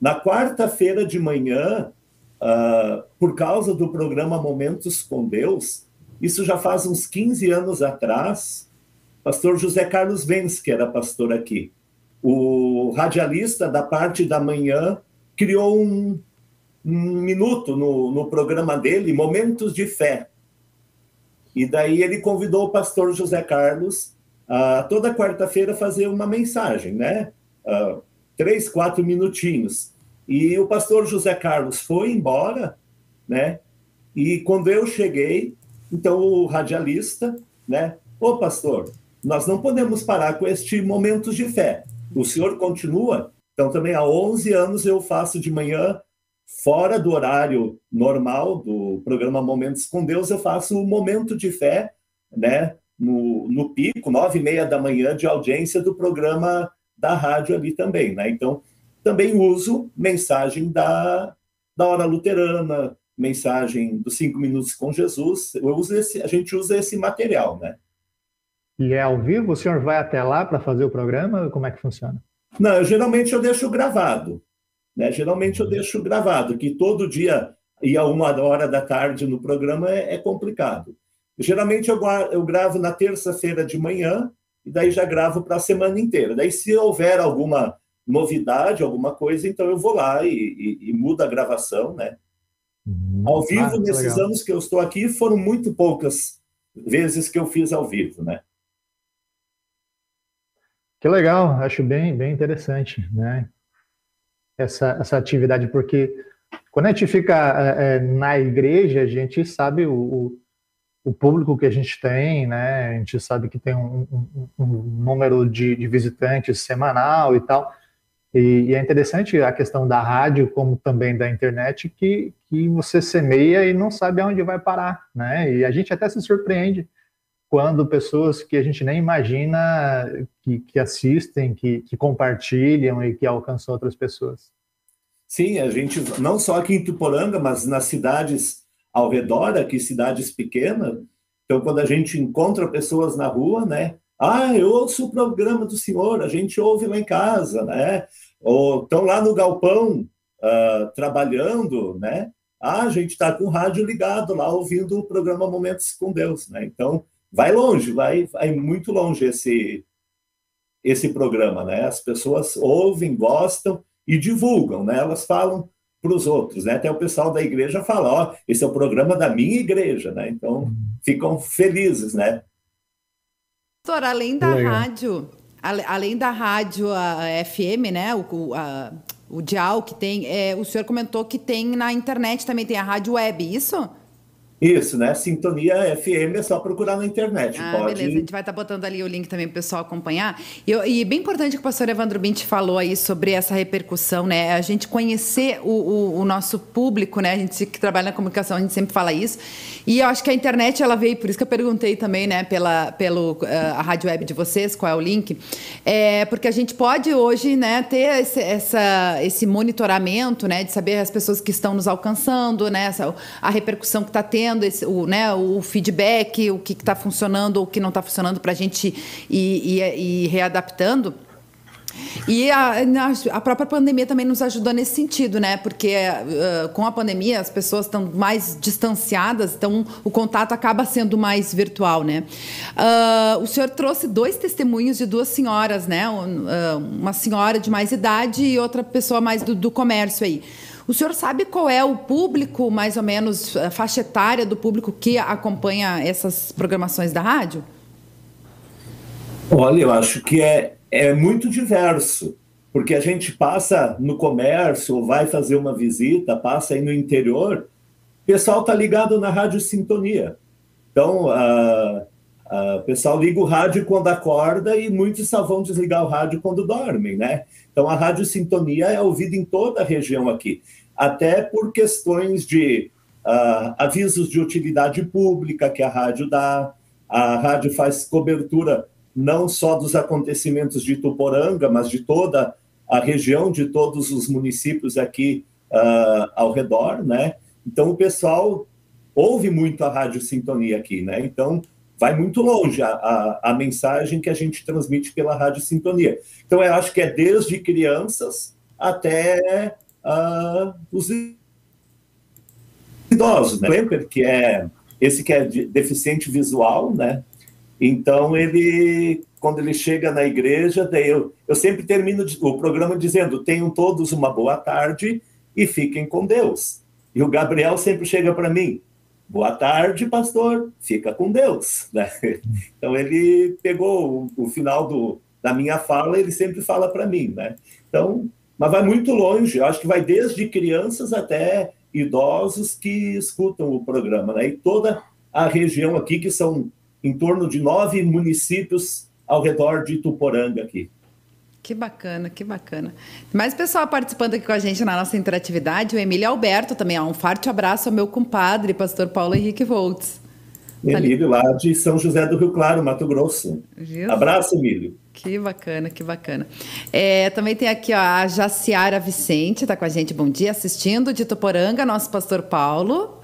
Speaker 5: Na quarta-feira de manhã, uh, por causa do programa Momentos com Deus, isso já faz uns 15 anos atrás, pastor José Carlos Vens, que era pastor aqui, o radialista da parte da manhã criou um, um minuto no, no programa dele, Momentos de Fé, e daí ele convidou o pastor José Carlos a toda quarta-feira fazer uma mensagem, né? Três, quatro minutinhos. E o pastor José Carlos foi embora, né? E quando eu cheguei, então o radialista, né? Ô pastor, nós não podemos parar com este momentos de fé. O senhor continua? Então também há 11 anos eu faço de manhã fora do horário normal do programa Momentos com Deus, eu faço o momento de fé, né? No, no pico, nove e meia da manhã de audiência do programa da rádio ali também, né? Então, também uso mensagem da, da hora luterana, mensagem dos cinco minutos com Jesus. Eu uso esse, a gente usa esse material, né?
Speaker 4: E é ao vivo? O senhor vai até lá para fazer o programa? Como é que funciona?
Speaker 5: Não, eu, geralmente eu deixo gravado. Né? Geralmente eu deixo gravado, que todo dia e a uma hora da tarde no programa é, é complicado. Geralmente eu, eu gravo na terça-feira de manhã e daí já gravo para a semana inteira. Daí, se houver alguma novidade, alguma coisa, então eu vou lá e, e, e mudo a gravação, né? Uhum. Ao vivo, ah, nesses legal. anos que eu estou aqui, foram muito poucas vezes que eu fiz ao vivo, né?
Speaker 4: Que legal, acho bem, bem interessante, né? essa, essa atividade, porque quando a gente fica é, é, na igreja, a gente sabe o, o, público que a gente tem, né? A gente sabe que tem um, um, um número de, de, visitantes semanal e tal. E, e, é interessante a questão da rádio, como também da internet, que, que você semeia e não sabe aonde vai parar, né? E a gente até se surpreende quando pessoas que a gente nem imagina que, que assistem, que, que, compartilham e que alcançam outras pessoas.
Speaker 5: Sim, a gente, não só aqui em Tuporanga, mas nas cidades ao redor, aqui cidades pequenas, então quando a gente encontra pessoas na rua, né, ah, eu ouço o programa do senhor, a gente ouve lá em casa, né, ou estão lá no galpão uh, trabalhando, né, ah, a gente está com o rádio ligado lá, ouvindo o programa Momentos com Deus, né, então vai longe, vai, vai muito longe esse, esse programa, né? As pessoas ouvem, gostam e divulgam, né? Elas falam para os outros, né? Até o pessoal da igreja fala, ó, esse é o programa da minha igreja, né? Então ficam felizes, né?
Speaker 2: Doutor, além da Legal. rádio, além da rádio a FM, né? O, a, o dial que tem, é, o senhor comentou que tem na internet também tem a rádio web, isso?
Speaker 5: Isso, né? Sintonia FM é só procurar na internet.
Speaker 2: Ah, pode... beleza. A gente vai estar tá botando ali o link também para o pessoal acompanhar. E, e bem importante que o pastor Evandro Binti falou aí sobre essa repercussão, né? A gente conhecer o, o, o, nosso público, né? A gente que trabalha na comunicação, a gente sempre fala isso. E eu acho que a internet, ela veio, por isso que eu perguntei também, né? Pela, pelo, uh, a rádio web de vocês, qual é o link. É, porque a gente pode hoje, né? Ter esse, essa, esse monitoramento, né? De saber as pessoas que estão nos alcançando, né? Essa, a repercussão que está tendo esse, o, né, o feedback, o que está funcionando ou o que não está funcionando para a gente ir, ir, ir readaptando. E a, a, própria pandemia também nos ajudou nesse sentido, né? Porque uh, com a pandemia as pessoas estão mais distanciadas, então o contato acaba sendo mais virtual, né? Uh, o senhor trouxe dois testemunhos de duas senhoras, né? Uh, uma senhora de mais idade e outra pessoa mais do, do comércio aí. O senhor sabe qual é o público, mais ou menos, a faixa etária do público que acompanha essas programações da rádio?
Speaker 5: Olha, eu acho que é, é muito diverso, porque a gente passa no comércio, ou vai fazer uma visita, passa aí no interior, o pessoal está ligado na rádio sintonia. Então, uh, Uh, o pessoal liga o rádio quando acorda e muitos só vão desligar o rádio quando dormem, né? Então a rádio sintonia é ouvida em toda a região aqui, até por questões de uh, avisos de utilidade pública que a rádio dá. A rádio faz cobertura não só dos acontecimentos de Tuporanga, mas de toda a região, de todos os municípios aqui uh, ao redor, né? Então o pessoal ouve muito a rádio sintonia aqui, né? Então vai muito longe a, a, a, mensagem que a gente transmite pela Rádio Sintonia. Então, eu acho que é desde crianças até uh, os idosos, né? que é esse que é deficiente visual, né? Então, ele, quando ele chega na igreja, daí eu, eu sempre termino o programa dizendo: tenham todos uma boa tarde e fiquem com Deus. E o Gabriel sempre chega para mim: Boa tarde, pastor. Fica com Deus. Né? Então ele pegou o, o final do, da minha fala, ele sempre fala para mim, né? Então, mas vai muito longe. Eu acho que vai desde crianças até idosos que escutam o programa, né? E toda a região aqui que são em torno de nove municípios ao redor de Tuporanga aqui.
Speaker 2: Que bacana, que bacana. Mais pessoal participando aqui com a gente na nossa interatividade. O Emílio Alberto também. Ó, um forte abraço ao meu compadre, pastor Paulo Henrique Voltz.
Speaker 5: Tá Emílio, lá de São José do Rio Claro, Mato Grosso. Jesus. Abraço, Emílio.
Speaker 2: Que bacana, que bacana. É, também tem aqui ó, a Jaciara Vicente, está com a gente. Bom dia, assistindo de Toporanga, nosso pastor Paulo.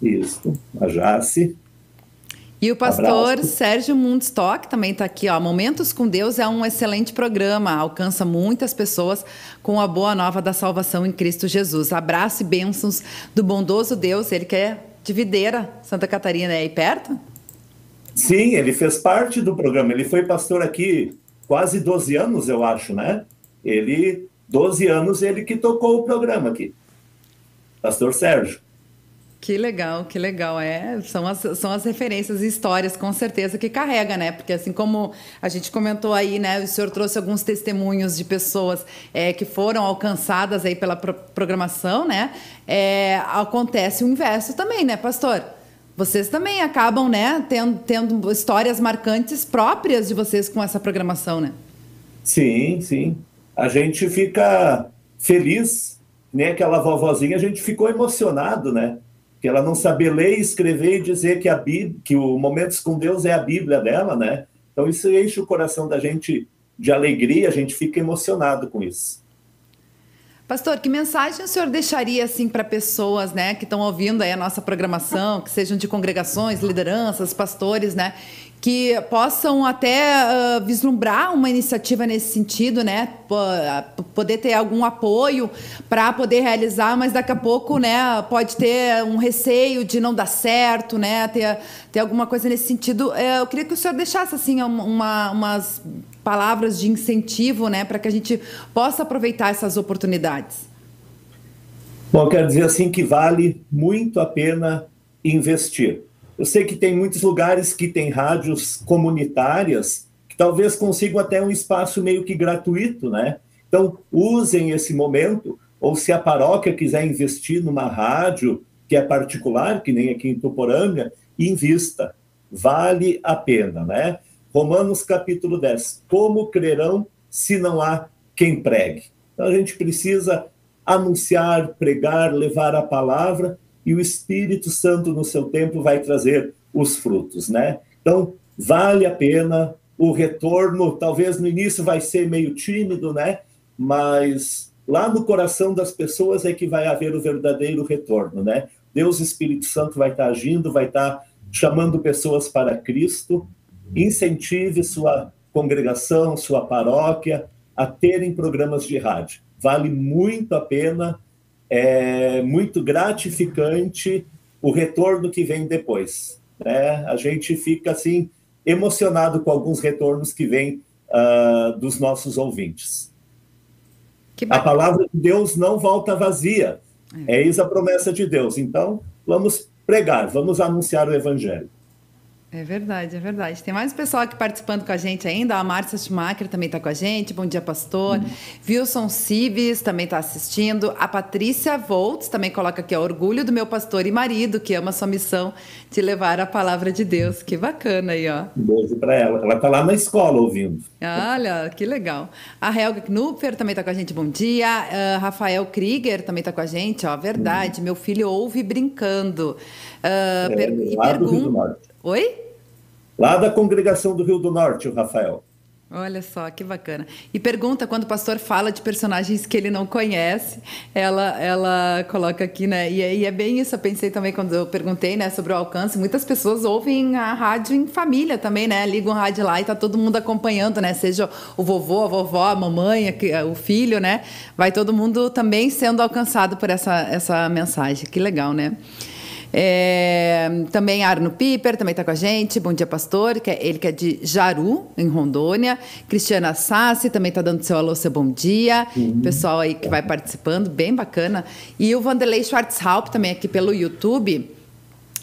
Speaker 5: Isso, a Jace.
Speaker 2: E o pastor Abraço. Sérgio Mundstock também está aqui. Ó. Momentos com Deus é um excelente programa, alcança muitas pessoas com a boa nova da salvação em Cristo Jesus. Abraço e bênçãos do bondoso Deus. Ele que é de Videira, Santa Catarina, é aí perto?
Speaker 5: Sim, ele fez parte do programa. Ele foi pastor aqui quase 12 anos, eu acho, né? Ele, 12 anos, ele que tocou o programa aqui. Pastor Sérgio.
Speaker 2: Que legal, que legal. É, são as, são as referências e histórias, com certeza, que carrega, né? Porque assim como a gente comentou aí, né? O senhor trouxe alguns testemunhos de pessoas é, que foram alcançadas aí pela pro programação, né? É, acontece o inverso também, né, pastor? Vocês também acabam, né, tendo, tendo histórias marcantes próprias de vocês com essa programação, né?
Speaker 5: Sim, sim. A gente fica feliz, né? Aquela vovozinha, a gente ficou emocionado, né? Que ela não saber ler, escrever e dizer que a Bíblia, que o Momentos com Deus é a Bíblia dela, né? Então isso enche o coração da gente de alegria, a gente fica emocionado com isso.
Speaker 2: Pastor, que mensagem o senhor deixaria assim para pessoas, né, que estão ouvindo aí a nossa programação, que sejam de congregações, lideranças, pastores, né, que possam até uh, vislumbrar uma iniciativa nesse sentido, né? P poder ter algum apoio para poder realizar, mas daqui a pouco, né, pode ter um receio de não dar certo, né? Ter, ter alguma coisa nesse sentido. É, eu queria que o senhor deixasse assim uma, umas palavras de incentivo, né, para que a gente possa aproveitar essas oportunidades.
Speaker 5: Bom, quero dizer assim que vale muito a pena investir eu sei que tem muitos lugares que tem rádios comunitárias que talvez consigam até um espaço meio que gratuito, né? Então, usem esse momento, ou se a paróquia quiser investir numa rádio que é particular, que nem aqui em Tuporanga, invista. Vale a pena, né? Romanos capítulo 10. Como crerão se não há quem pregue? Então, a gente precisa anunciar, pregar, levar a palavra e o Espírito Santo, no seu tempo, vai trazer os frutos, né? Então, vale a pena o retorno, talvez no início vai ser meio tímido, né? Mas lá no coração das pessoas é que vai haver o verdadeiro retorno, né? Deus Espírito Santo vai estar agindo, vai estar chamando pessoas para Cristo. Incentive sua congregação, sua paróquia a terem programas de rádio. Vale muito a pena é muito gratificante o retorno que vem depois. Né? A gente fica assim emocionado com alguns retornos que vêm uh, dos nossos ouvintes. a palavra de Deus não volta vazia. É. Eis a promessa de Deus. Então, vamos pregar, vamos anunciar o Evangelho.
Speaker 2: É verdade, é verdade. Tem mais pessoal aqui participando com a gente ainda. A Márcia Schumacher também está com a gente. Bom dia, pastor. Uhum. Wilson Cives também está assistindo. A Patrícia Volts também coloca aqui: orgulho do meu pastor e marido, que ama sua missão de levar a palavra de Deus. Que bacana aí, ó.
Speaker 5: Um beijo para ela. Ela está lá na escola ouvindo.
Speaker 2: Olha, que legal. A Helga Knupfer também está com a gente. Bom dia. Uh, Rafael Krieger também está com a gente. Ó, verdade. Uhum. Meu filho ouve brincando. Uh,
Speaker 5: é, per e pergunta.
Speaker 2: Oi?
Speaker 5: Lá da congregação do Rio do Norte, o Rafael.
Speaker 2: Olha só, que bacana. E pergunta quando o pastor fala de personagens que ele não conhece, ela, ela coloca aqui, né? E, e, é bem isso, eu pensei também quando eu perguntei, né, sobre o alcance. Muitas pessoas ouvem a rádio em família também, né? Ligam a rádio lá e tá todo mundo acompanhando, né? Seja o vovô, a vovó, a mamãe, o filho, né? Vai todo mundo também sendo alcançado por essa, essa mensagem. Que legal, né? É, também Arno Piper também está com a gente. Bom dia, pastor. Que é, ele que é de Jaru, em Rondônia. Cristiana Sassi também está dando seu alô, seu bom dia. Uhum. Pessoal aí que vai participando, bem bacana. E o Vanderlei Schwarzhaupt também aqui pelo YouTube.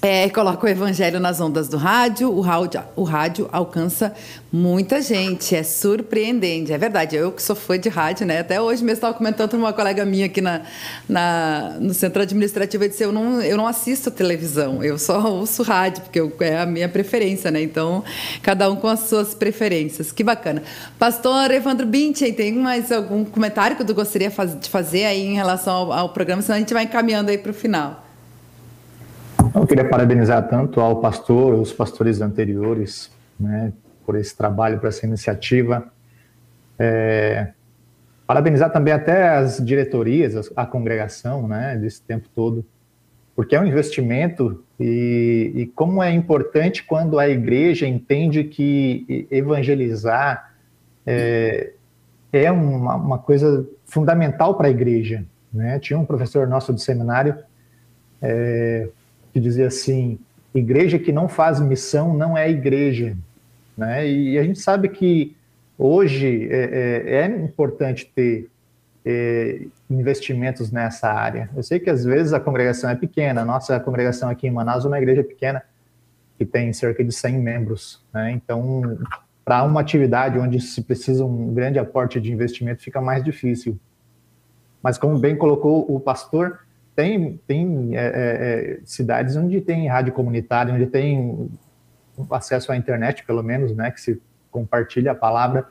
Speaker 2: É, coloca o evangelho nas ondas do rádio, o rádio, o rádio alcança muita gente, é surpreendente, é verdade. Eu que sou fã de rádio, né? Até hoje mesmo estava comentando com uma colega minha aqui na, na, no centro administrativo, eu disse, eu não, eu não assisto televisão, eu só ouço rádio, porque eu, é a minha preferência, né? Então, cada um com as suas preferências. Que bacana. Pastor Evandro Bintin, tem mais algum comentário que tu gostaria de fazer aí em relação ao, ao programa? Senão a gente vai encaminhando aí para o final.
Speaker 4: Eu queria parabenizar tanto ao pastor, os pastores anteriores, né, por esse trabalho, por essa iniciativa. É, parabenizar também até as diretorias, a congregação, né, desse tempo todo, porque é um investimento e, e como é importante quando a igreja entende que evangelizar é, é uma, uma coisa fundamental para a igreja. Né? Tinha um professor nosso do seminário, é, que dizia assim: igreja que não faz missão não é igreja. Né? E a gente sabe que hoje é, é, é importante ter é, investimentos nessa área. Eu sei que às vezes a congregação é pequena, a nossa congregação aqui em Manaus é uma igreja pequena, que tem cerca de 100 membros. Né? Então, para uma atividade onde se precisa um grande aporte de investimento, fica mais difícil. Mas, como bem colocou o pastor, tem, tem é, é, é, cidades onde tem rádio comunitária, onde tem acesso à internet, pelo menos, né, que se compartilha a palavra.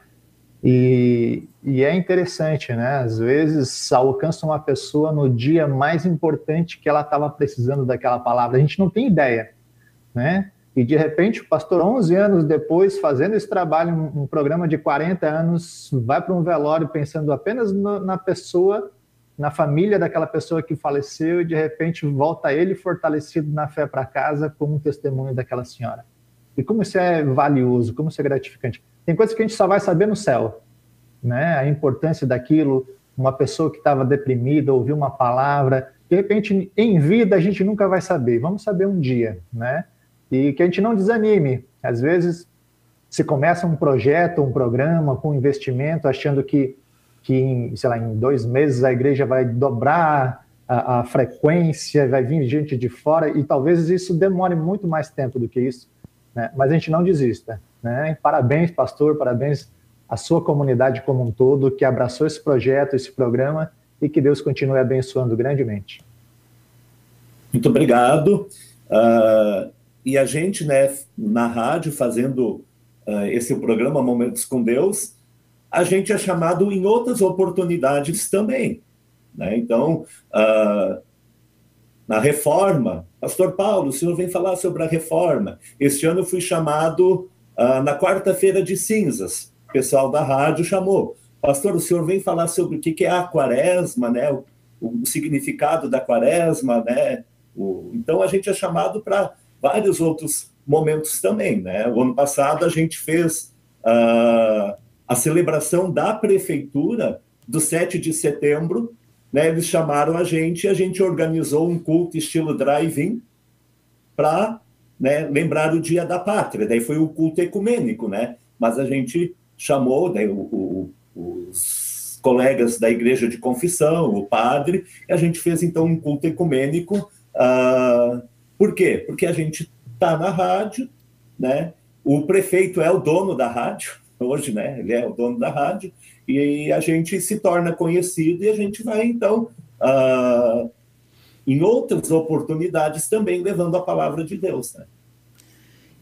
Speaker 4: E, e é interessante, né? Às vezes alcança uma pessoa no dia mais importante que ela estava precisando daquela palavra. A gente não tem ideia, né? E de repente o pastor, 11 anos depois, fazendo esse trabalho, um, um programa de 40 anos, vai para um velório pensando apenas no, na pessoa na família daquela pessoa que faleceu e de repente volta ele fortalecido na fé para casa como um testemunho daquela senhora. E como isso é valioso, como isso é gratificante. Tem coisas que a gente só vai saber no céu, né? A importância daquilo, uma pessoa que estava deprimida, ouviu uma palavra, de repente em vida a gente nunca vai saber, vamos saber um dia, né? E que a gente não desanime. Às vezes se começa um projeto, um programa com investimento, achando que que, em, sei lá, em dois meses a igreja vai dobrar a, a, frequência, vai vir gente de fora, e talvez isso demore muito mais tempo do que isso, né? mas a gente não desista. Né? Parabéns, pastor, parabéns à sua comunidade como um todo, que abraçou esse projeto, esse programa, e que Deus continue abençoando grandemente.
Speaker 5: Muito obrigado. Uh, e a gente, né, na rádio, fazendo uh, esse programa Momentos com Deus, a gente é chamado em outras oportunidades também. Né? Então, uh, na reforma, Pastor Paulo, o senhor vem falar sobre a reforma. Este ano eu fui chamado uh, na quarta-feira de cinzas. O pessoal da rádio chamou. Pastor, o senhor vem falar sobre o que é a quaresma, né? o, o significado da quaresma, né? O, então a gente é chamado para vários outros momentos também, né? O ano passado a gente fez uh, a celebração da prefeitura do 7 de setembro, né, eles chamaram a gente e a gente organizou um culto estilo drive-in para né, lembrar o Dia da Pátria. Daí foi o culto ecumênico, né? Mas a gente chamou né, o, o, os colegas da igreja de confissão, o padre, e a gente fez então um culto ecumênico. Uh, por quê? Porque a gente está na rádio, né? O prefeito é o dono da rádio, hoje, né? Ele é o dono da rádio, e a gente se torna conhecido e a gente vai, então, uh, em outras oportunidades também levando a palavra de Deus, né?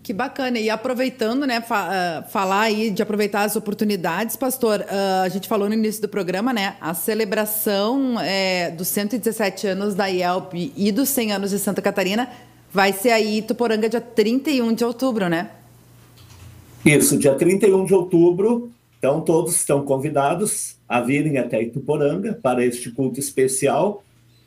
Speaker 2: Que bacana. E aproveitando, né, fa uh, falar aí de aproveitar as oportunidades, pastor, uh, a gente falou no início do programa, né, a celebração é, dos 117 anos da IELP e dos 100 anos de Santa Catarina vai ser aí Tuporanga dia 31 de outubro, né?
Speaker 5: Isso, dia 31 de outubro. Então, todos estão convidados a virem até Ituporanga para este culto especial.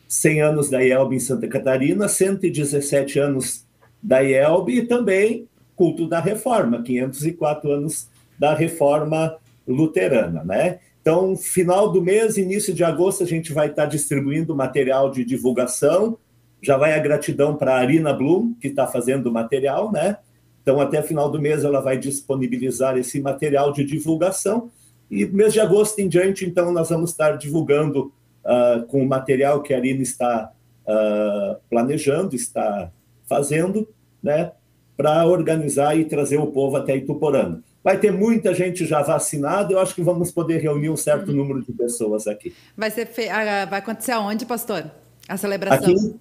Speaker 5: 100 anos da IELB em Santa Catarina, 117 anos da IELB e também culto da reforma, 504 anos da reforma luterana, né? Então, final do mês, início de agosto, a gente vai estar distribuindo material de divulgação. Já vai a gratidão para a Arina Blum, que está fazendo o material, né? Então, até final do mês, ela vai disponibilizar esse material de divulgação. E mês de agosto em diante, então, nós vamos estar divulgando uh, com o material que a Arina está uh, planejando, está fazendo, né? para organizar e trazer o povo até Ituporanga. Vai ter muita gente já vacinada, eu acho que vamos poder reunir um certo uhum. número de pessoas aqui.
Speaker 2: Vai, ser fe... Ah, vai acontecer aonde, pastor? A celebração?
Speaker 5: Aqui,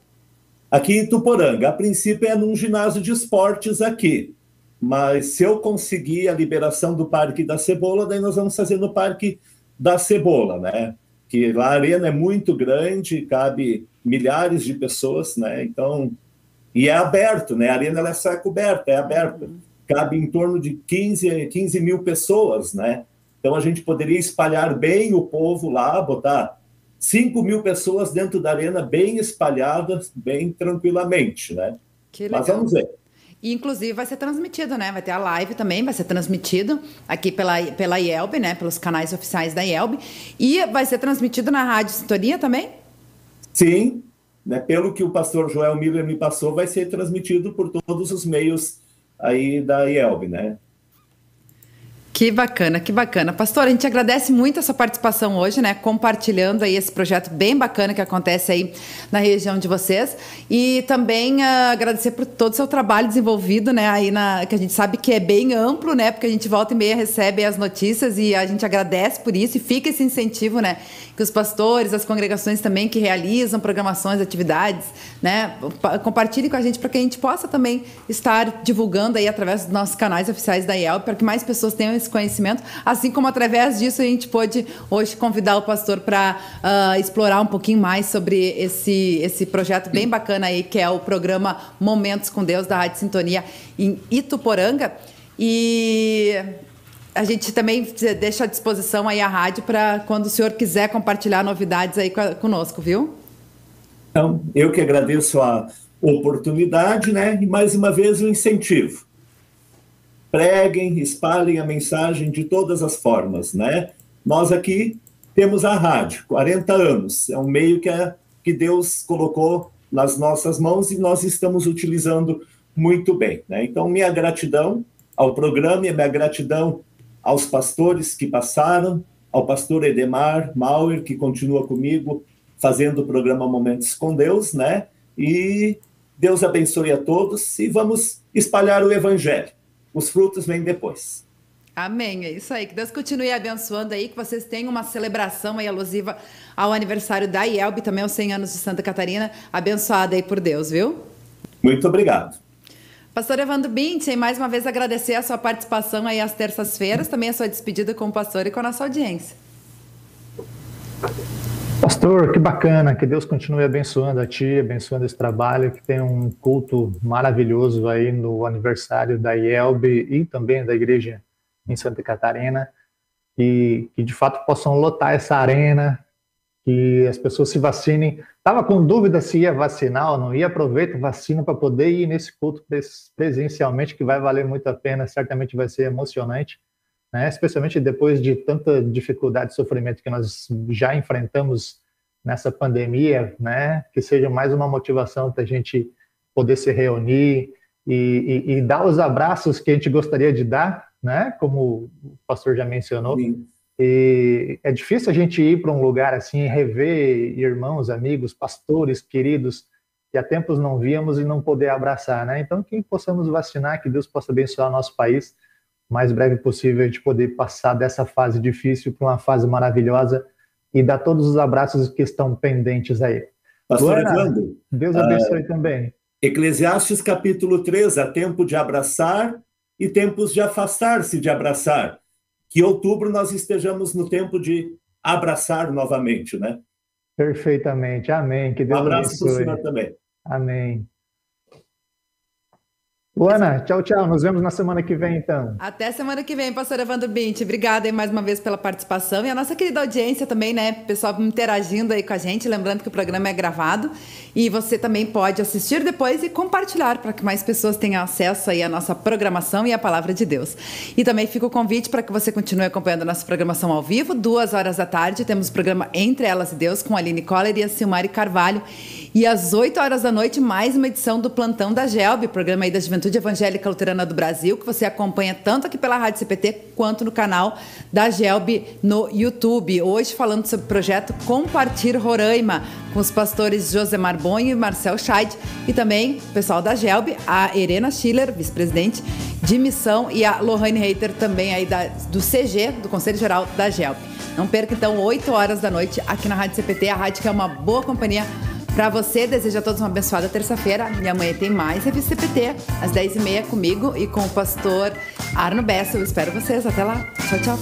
Speaker 5: aqui em Ituporanga. A princípio é num ginásio de esportes aqui. Mas se eu conseguir a liberação do Parque da Cebola, daí nós vamos fazer no Parque da Cebola, né? Que lá a arena é muito grande, cabe milhares de pessoas, né? Então, e é aberto, né? A arena ela é só coberta, é aberta. Uhum. Cabe em torno de 15, 15 mil pessoas, né? Então a gente poderia espalhar bem o povo lá, botar 5 mil pessoas dentro da arena, bem espalhadas, bem tranquilamente, né?
Speaker 2: Que legal.
Speaker 5: Mas vamos ver.
Speaker 2: E, inclusive vai ser transmitido, né? Vai ter a live também, vai ser transmitido aqui pela, pela IELB, né? Pelos canais oficiais da IELB. E vai ser transmitido na Rádio Sintonia também?
Speaker 5: Sim, né, pelo que o pastor Joel Miller me passou, vai ser transmitido por todos os meios aí da IELB, né?
Speaker 2: Que bacana, que bacana. Pastor, a gente agradece muito a sua participação hoje, né? Compartilhando aí esse projeto bem bacana que acontece aí na região de vocês. E também uh, agradecer por todo o seu trabalho desenvolvido, né? Aí na, que a gente sabe que é bem amplo, né? Porque a gente volta e meia recebe as notícias e a gente agradece por isso e fica esse incentivo, né? Que os pastores, as congregações também que realizam programações, atividades, né? Compartilhem com a gente para que a gente possa também estar divulgando aí através dos nossos canais oficiais da IEL, para que mais pessoas tenham esse conhecimento, assim como através disso a gente pôde hoje convidar o pastor para uh, explorar um pouquinho mais sobre esse, esse projeto bem bacana aí, que é o programa Momentos com Deus da Rádio Sintonia em Ituporanga. E a gente também deixa à disposição aí a rádio para quando o senhor quiser compartilhar novidades aí conosco, viu?
Speaker 5: Então, eu que agradeço a oportunidade, né? E mais uma vez o incentivo preguem, espalhem a mensagem de todas as formas, né? Nós aqui temos a rádio, 40 anos, é um meio que, é, que Deus colocou nas nossas mãos e nós estamos utilizando muito bem, né? Então, minha gratidão ao programa e minha gratidão aos pastores que passaram, ao pastor Edemar Mauer, que continua comigo fazendo o programa Momentos com Deus, né? E Deus abençoe a todos e vamos espalhar o evangelho os frutos vêm depois.
Speaker 2: Amém, é isso aí. Que Deus continue abençoando aí, que vocês tenham uma celebração aí alusiva ao aniversário da IELB, também aos 100 anos de Santa Catarina, abençoada aí por Deus, viu?
Speaker 5: Muito obrigado.
Speaker 2: Pastor Evandro Binti, mais uma vez agradecer a sua participação aí às terças-feiras, também a sua despedida com o pastor e com a nossa audiência.
Speaker 4: Pastor, que bacana, que Deus continue abençoando a ti, abençoando esse trabalho, que tem um culto maravilhoso aí no aniversário da IELB e também da igreja em Santa Catarina, e que de fato possam lotar essa arena, que as pessoas se vacinem. Estava com dúvida se ia vacinar ou não ia, aproveita, vacina para poder ir nesse culto presencialmente, que vai valer muito a pena, certamente vai ser emocionante né? especialmente depois de tanta dificuldade e sofrimento que nós já enfrentamos nessa pandemia, né? que seja mais uma motivação para a gente poder se reunir e, e, e, dar os abraços que a gente gostaria de dar, né? como o pastor já mencionou. Sim. E é difícil a gente ir para um lugar assim, rever irmãos, amigos, pastores, queridos, e há tempos não víamos e não poder abraçar, né? Então, que possamos vacinar, que Deus possa abençoar nosso país o mais breve possível, a gente poder passar dessa fase difícil para uma fase maravilhosa e dar todos os abraços que estão pendentes aí.
Speaker 5: Pastor Luana, Evandro,
Speaker 4: Deus abençoe uh, também.
Speaker 5: Eclesiastes capítulo 3, há tempo de abraçar e tempos de afastar-se de abraçar. Que outubro nós estejamos no tempo de abraçar novamente, né?
Speaker 4: Perfeitamente. Amém. Que Deus
Speaker 5: um abraço para o senhor também.
Speaker 4: Amém. Luana, tchau, tchau. Nos vemos na semana que vem, então.
Speaker 2: Até semana que vem, pastor Evandro Bint. Obrigada aí mais uma vez pela participação e a nossa querida audiência também, né? Pessoal interagindo aí com a gente. Lembrando que o programa é gravado e você também pode assistir depois e compartilhar para que mais pessoas tenham acesso aí à nossa programação e à palavra de Deus. E também fica o convite para que você continue acompanhando a nossa programação ao vivo. Duas horas da tarde temos o programa Entre Elas e Deus com a Aline Coller e a Silmari Carvalho. E às 8 horas da noite, mais uma edição do Plantão da GELB, programa aí da Juventude Evangélica Luterana do Brasil, que você acompanha tanto aqui pela Rádio CPT quanto no canal da GELB no YouTube. Hoje falando sobre o projeto Compartir Roraima, com os pastores Josemar Bonho e Marcel Scheid, e também o pessoal da GELB, a Irena Schiller, vice-presidente de missão, e a Lohane Reiter, também aí da, do CG, do Conselho Geral da GELB. Não perca então 8 horas da noite aqui na Rádio CPT, a rádio que é uma boa companhia para você, desejo a todos uma abençoada terça-feira e amanhã tem mais Revista CPT, às 10h30 comigo e com o pastor Arno Bessa. Eu espero vocês. Até lá. Tchau, tchau.